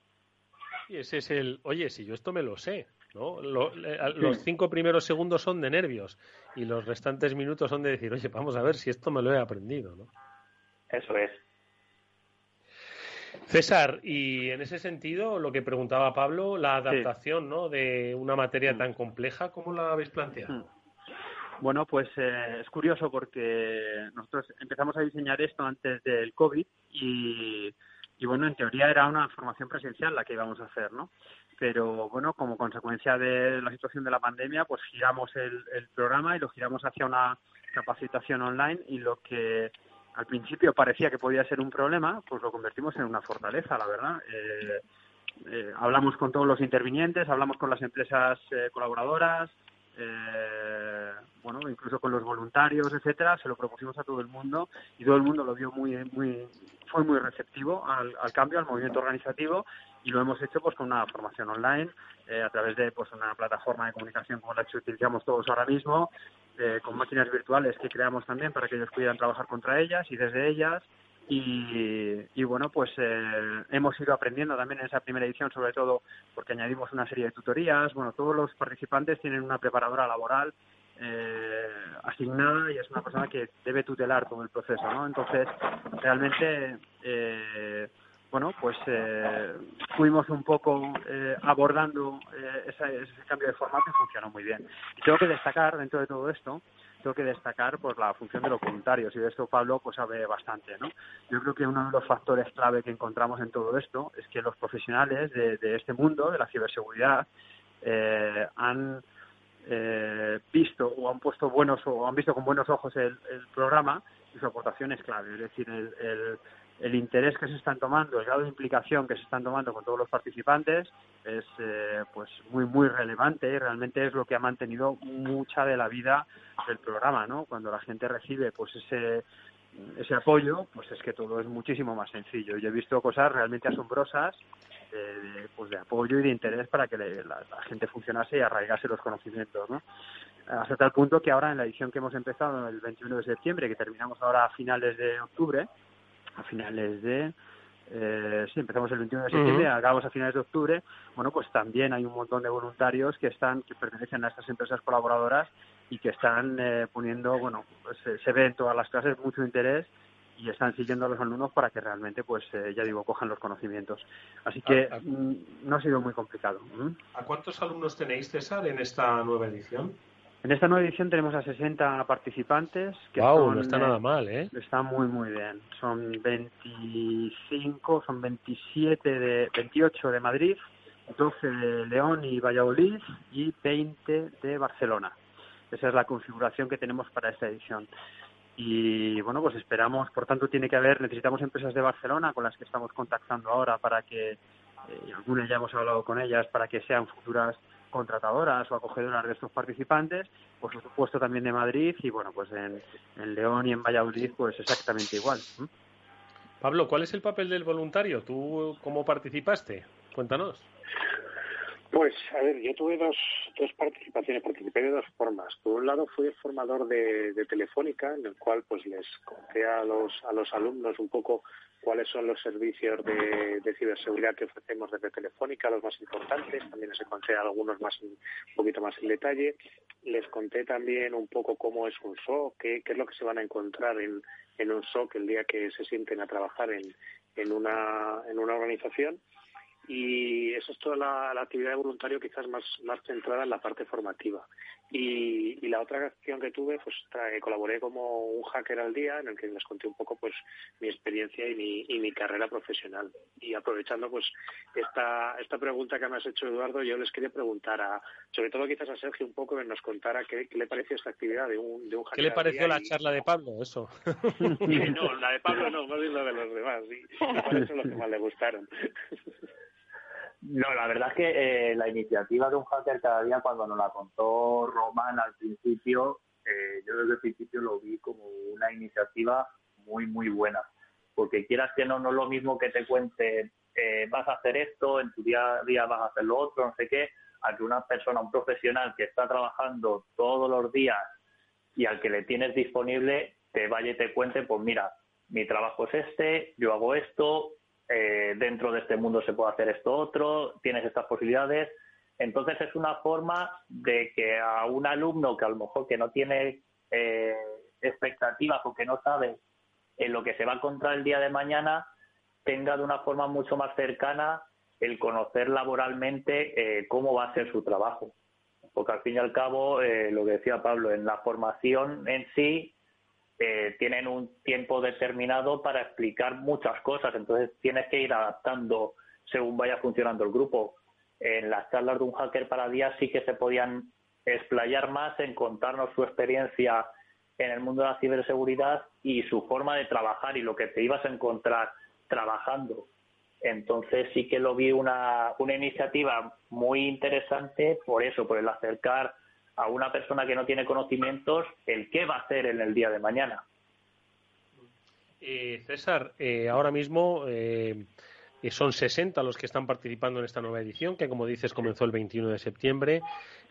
Y ese es el, oye, si yo esto me lo sé, los cinco primeros segundos son de nervios y los restantes minutos son de decir, oye, vamos a ver si esto me lo he aprendido, ¿no? Eso es. César, y en ese sentido, lo que preguntaba Pablo, la adaptación ¿no? de una materia mm. tan compleja, ¿cómo la habéis planteado? Bueno, pues eh, es curioso porque nosotros empezamos a diseñar esto antes del COVID y, bueno, en teoría era una formación presencial la que íbamos a hacer, ¿no? pero bueno, como consecuencia de la situación de la pandemia, pues giramos el, programa y lo giramos hacia una capacitación online y lo que al principio parecía que podía ser un problema, pues lo convertimos en una fortaleza, la verdad. Eh, eh, hablamos con todos los intervinientes, hablamos con las empresas eh, bueno, incluso con los voluntarios, etcétera, se lo propusimos a todo el mundo y todo el mundo lo vio muy, muy, fue muy receptivo al, cambio, al movimiento organizativo y lo hemos hecho pues con una formación online eh, a través de pues una plataforma de comunicación como la que utilizamos todos ahora mismo eh, con máquinas virtuales que creamos también para que ellos puedan trabajar contra ellas y desde ellas y, y bueno pues eh, hemos ido aprendiendo también en esa primera edición sobre todo porque añadimos una serie de tutorías. Bueno todos los participantes tienen una preparadora laboral eh, asignada y es una persona que debe tutelar todo el proceso no entonces realmente eh, bueno, pues eh, fuimos un poco eh, abordando eh, ese, cambio de formato y funcionó muy bien. Y tengo que destacar dentro de todo esto, tengo que destacar pues la función de los voluntarios y de esto Pablo pues sabe bastante, ¿no? Yo creo que uno de los factores clave que encontramos en todo esto es que los profesionales de, este mundo, de la ciberseguridad, han visto o han puesto buenos o han visto con buenos ojos el, programa y su aportación es clave. Es decir, el el interés que se están tomando, el grado de implicación que se están tomando con todos los participantes es eh, pues muy muy relevante y realmente es lo que ha mantenido mucha de la vida del programa, ¿no? Cuando la gente recibe pues ese ese apoyo, pues es que todo es muchísimo más sencillo. Yo he visto cosas realmente asombrosas pues de apoyo y de interés para que la, gente funcionase y arraigase los conocimientos, ¿no? Hasta tal punto que ahora en la edición que hemos empezado el 21 de septiembre, que terminamos ahora a finales de octubre, a finales de eh, sí, empezamos el 21 de septiembre, acabamos a finales de octubre. Bueno, pues también hay un montón de voluntarios que están, que pertenecen a estas empresas colaboradoras y que están eh, poniendo, bueno, pues, eh, se ve en todas las clases mucho interés y están siguiendo a los alumnos para que realmente, pues eh, ya digo, cojan los conocimientos. Así que mm, no ha sido muy complicado. ¿A cuántos alumnos tenéis, César, en esta nueva edición? En esta nueva edición tenemos a 60 participantes. Que wow, no está nada mal, ¿eh? Está muy, muy bien. Son 25, son 27 de, 28 de Madrid, 12 de León y Valladolid y 20 de Barcelona. Esa es la configuración que tenemos para esta edición. Y bueno, pues esperamos, por tanto, tiene que haber, necesitamos empresas de Barcelona con las que estamos contactando ahora para que, eh, algunas ya hemos hablado con ellas, para que sean futuras contratadoras o acogedoras de estos participantes, por supuesto también de Madrid y bueno, pues en, en León y en Valladolid pues exactamente igual. Pablo, ¿cuál es el papel del voluntario? ¿Tú cómo participaste? Cuéntanos. Pues, a ver, yo tuve dos, dos participaciones, participé de dos formas. Por un lado, fui formador de, de Telefónica, en el cual pues les conté a los, a los alumnos un poco cuáles son los servicios de, ciberseguridad que ofrecemos desde Telefónica, los más importantes. También les conté algunos más, un poquito más en detalle. Les conté también un poco cómo es un SOC, qué, es lo que se van a encontrar en, un SOC el día que se sienten a trabajar en, una, organización y eso es toda la, actividad de voluntario quizás más centrada en la parte formativa. Y, y la otra acción que tuve, pues colaboré como un hacker al día en el que les conté un poco pues mi experiencia y mi, y mi carrera profesional. Y aprovechando pues esta, esta pregunta que me has hecho Eduardo, yo les quería preguntar a, sobre todo quizás a Sergio un poco que nos contara qué, le pareció esta actividad de un, de un hacker ¿Qué le pareció la charla de Pablo? Eso. no, la de Pablo no, más bien la de los demás. ¿Y cuáles son los que más le gustaron? No, la verdad es que eh, la iniciativa de un hacker cada día, cuando nos la contó Román al principio, eh, yo desde el principio lo vi como una iniciativa muy, muy buena. Porque quieras que no, no es lo mismo que te cuente, eh, vas a hacer esto, en tu día a día vas a hacer lo otro, no sé qué, a que una persona, un profesional que está trabajando todos los días y al que le tienes disponible, te vaya y te cuente, pues mira, mi trabajo es este, yo hago esto, eh, dentro de este mundo se puede hacer esto otro, tienes estas posibilidades. Entonces es una forma de que a un alumno que a lo mejor que no tiene eh, expectativas o que no sabe en lo que se va a encontrar el día de mañana, tenga de una forma mucho más cercana el conocer laboralmente eh, cómo va a ser su trabajo. Porque al fin y al cabo, lo que decía Pablo, en la formación en sí eh, tienen un tiempo determinado para explicar muchas cosas, entonces tienes que ir adaptando según vaya funcionando el grupo. En las charlas de un hacker para sí que se podían explayar más en contarnos su experiencia en el mundo de la ciberseguridad y su forma de trabajar y lo que te ibas a encontrar trabajando. Entonces sí que lo vi una, una iniciativa muy interesante por eso, por el acercar a una persona que no tiene conocimientos el qué va a hacer en el día de mañana. Eh, César, eh, ahora mismo eh, son 60 los que están participando en esta nueva edición, que como dices comenzó el 21 de septiembre,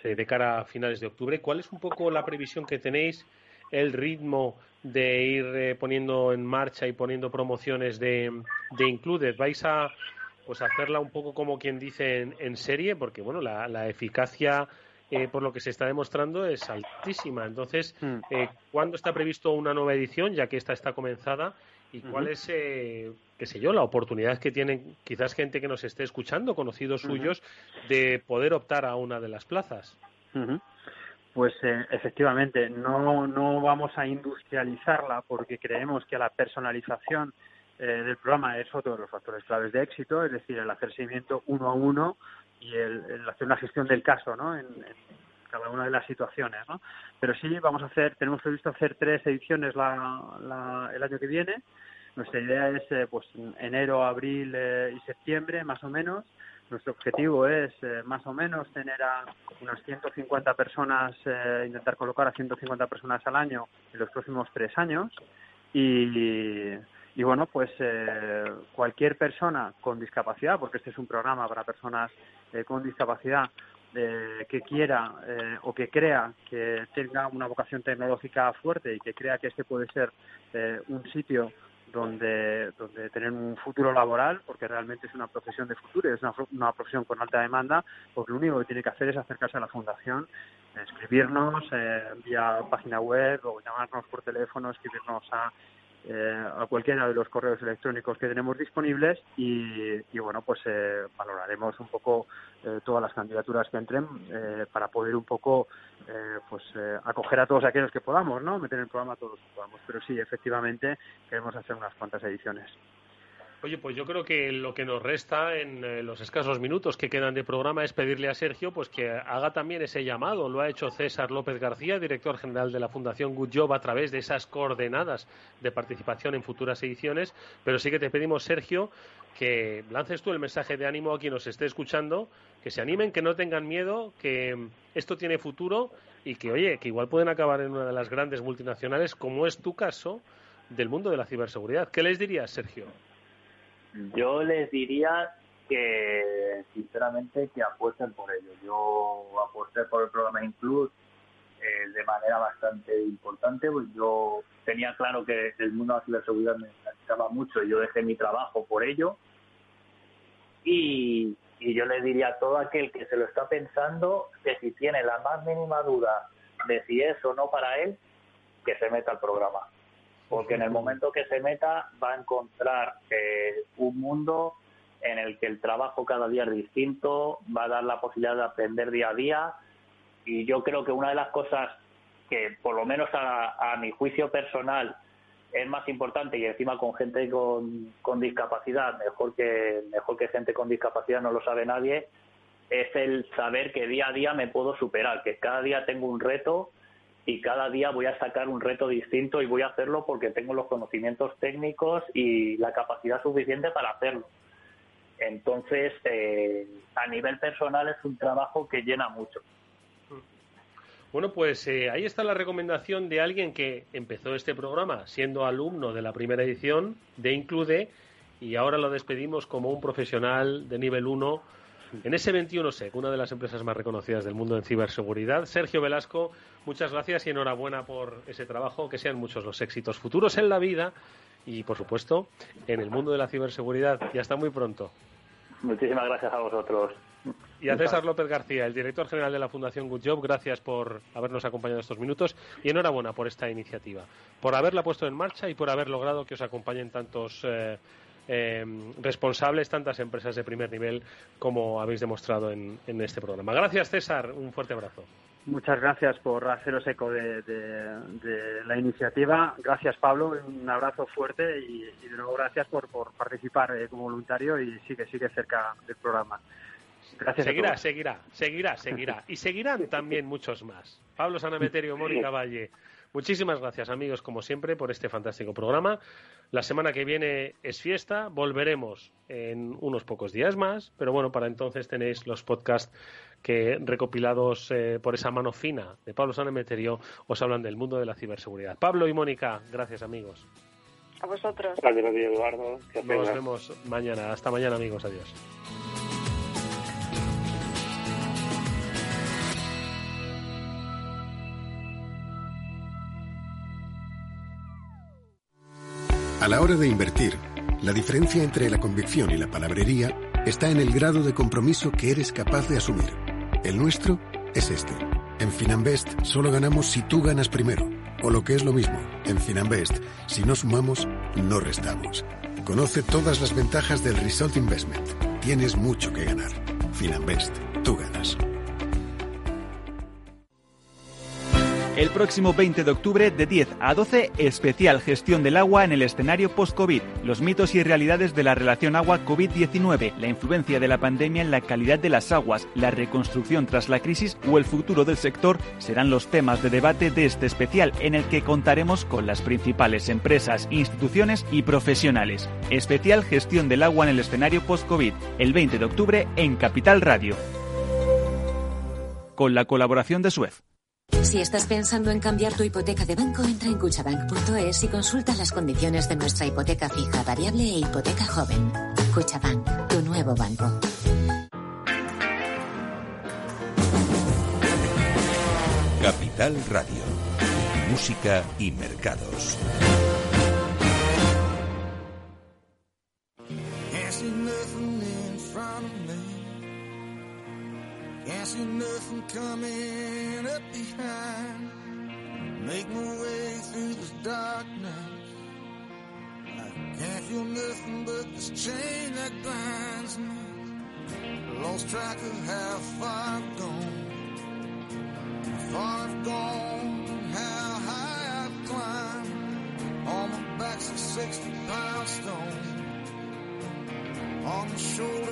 de cara a finales de octubre. ¿Cuál es un poco la previsión que tenéis, el ritmo de ir poniendo en marcha y poniendo promociones de, de Included? ¿Vais a pues hacerla un poco como quien dice en, serie? Porque bueno, la eficacia eh, por lo que se está demostrando, es altísima. Entonces, mm. eh, ¿cuándo está previsto una nueva edición, ya que esta está comenzada? ¿Y cuál es, eh, qué sé yo, la oportunidad que tienen quizás gente que nos esté escuchando, conocidos suyos, de poder optar a una de las plazas? Pues efectivamente, no, no vamos a industrializarla porque creemos que la personalización del programa es otro de los factores claves de éxito, es decir, el hacer seguimiento uno a uno y el, hacer una gestión del caso ¿no? En, cada una de las situaciones. ¿no? Pero sí, vamos a hacer, tenemos previsto hacer tres ediciones la, el año que viene. Nuestra idea es eh, pues enero, abril eh, y septiembre, más o menos. Nuestro objetivo es eh, más o menos tener a unas 150 personas, intentar colocar a 150 personas al año en los próximos tres años. Y, Y bueno, pues eh, cualquier persona con discapacidad, porque este es un programa para personas eh, con discapacidad, eh, que quiera eh, o que crea que tenga una vocación tecnológica fuerte y que crea que este puede ser eh, un sitio donde, donde tener un futuro laboral, porque realmente es una profesión de futuro, es una, una profesión con alta demanda, pues lo único que tiene que hacer es acercarse a la fundación, escribirnos eh, vía página web o llamarnos por teléfono, escribirnos a eh, a cualquiera de los correos electrónicos que tenemos disponibles y, bueno pues eh, valoraremos un poco eh, todas las candidaturas que entren eh, para poder un poco eh, pues acoger a todos aquellos que podamos no meter en el programa a todos los que podamos. Pero sí efectivamente queremos hacer unas cuantas ediciones Oye, pues yo creo que lo que nos resta en eh, los escasos minutos que quedan de programa es pedirle a Sergio pues que haga también ese llamado. Lo ha hecho César López García, director general de la Fundación Good Job, a través de esas coordenadas de participación en futuras ediciones. Pero sí que te pedimos, Sergio, que lances tú el mensaje de ánimo a quien nos esté escuchando, que se animen, que no tengan miedo, que esto tiene futuro y que, oye, que igual pueden acabar en una de las grandes multinacionales, como es tu caso, del mundo de la ciberseguridad. ¿Qué les dirías, Sergio? Yo les diría que, sinceramente, que apuesten por ello. Yo aposté por el programa Include eh, de manera bastante importante. Pues yo tenía claro que el mundo de la ciberseguridad me necesitaba mucho y yo dejé mi trabajo por ello. Y, y yo le diría a todo aquel que se lo está pensando que si tiene la más mínima duda de si es o no para él, que se meta al programa porque en el momento que se meta va a encontrar eh, un mundo en el que el trabajo cada día es distinto, va a dar la posibilidad de aprender día a día. Y yo creo que una de las cosas que por lo menos a, a mi juicio personal es más importante y encima con gente con, con discapacidad, mejor que, mejor que gente con discapacidad no lo sabe nadie, es el saber que día a día me puedo superar, que cada día tengo un reto y cada día voy a sacar un reto distinto y voy a hacerlo porque tengo los conocimientos técnicos y la capacidad suficiente para hacerlo. Entonces, eh, a nivel personal es un trabajo que llena mucho. Bueno, pues eh, ahí está la recomendación de alguien que empezó este programa siendo alumno de la primera edición de Include y ahora lo despedimos como un profesional de nivel 1 en ese 21SEC, una de las empresas más reconocidas del mundo en ciberseguridad. Sergio Velasco, muchas gracias y enhorabuena por ese trabajo, que sean muchos los éxitos futuros en la vida y, por supuesto, en el mundo de la ciberseguridad. Y hasta muy pronto. Muchísimas gracias a vosotros. Y a César López García, el director general de la Fundación Good Job, gracias por habernos acompañado estos minutos y enhorabuena por esta iniciativa, por haberla puesto en marcha y por haber logrado que os acompañen tantos eh, eh, responsables, tantas empresas de primer nivel como habéis demostrado en, en, este programa. Gracias, César. Un fuerte abrazo. Muchas gracias por haceros eco de, de, de la iniciativa. Gracias, Pablo. Un abrazo fuerte y, y de nuevo gracias por, por participar eh, como voluntario y sigue, sigue cerca del programa. Gracias seguirá, seguirá, seguirá, seguirá. Y seguirán también muchos más. Pablo Sanameterio, Mónica Valle. Muchísimas gracias, amigos, como siempre, por este fantástico programa. La semana que viene es fiesta, volveremos en unos pocos días más, pero bueno, para entonces tenéis los podcasts que recopilados eh, por esa mano fina de Pablo Sanemeterio os hablan del mundo de la ciberseguridad. Pablo y Mónica, gracias amigos. A vosotros. Gracias, Eduardo. Nos vemos mañana. Hasta mañana, amigos. Adiós. A la hora de invertir, la diferencia entre la convicción y la palabrería está en el grado de compromiso que eres capaz de asumir. El nuestro es este. En Finanbest solo ganamos si tú ganas primero. O lo que es lo mismo, en Finanbest, si no sumamos, no restamos. Conoce todas las ventajas del Result Investment. Tienes mucho que ganar. Finanbest, tú ganas. El próximo 20 de octubre de 10 a 12, especial gestión del agua en el escenario post-COVID, los mitos y realidades de la relación agua-COVID-19, la influencia de la pandemia en la calidad de las aguas, la reconstrucción tras la crisis o el futuro del sector serán los temas de debate de este especial en el que contaremos con las principales empresas, instituciones y profesionales. Especial gestión del agua en el escenario post-COVID, el 20 de octubre en Capital Radio. Con la colaboración de Suez. Si estás pensando en cambiar tu hipoteca de banco, entra en cuchabank.es y consulta las condiciones de nuestra hipoteca fija, variable e hipoteca joven. Cuchabank, tu nuevo banco. Capital Radio. Música y mercados. See nothing coming up behind. Make my way through this darkness. I can't feel nothing but this chain that binds me. Lost track of how far I've gone. How far I've gone, how high I've climbed. On my back's a 60 pound stone. On the shore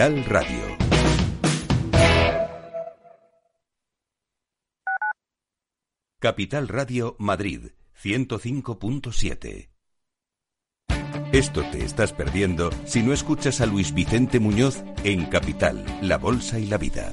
Capital Radio. Capital Radio Madrid 105.7. Esto te estás perdiendo si no escuchas a Luis Vicente Muñoz en Capital, La Bolsa y la Vida.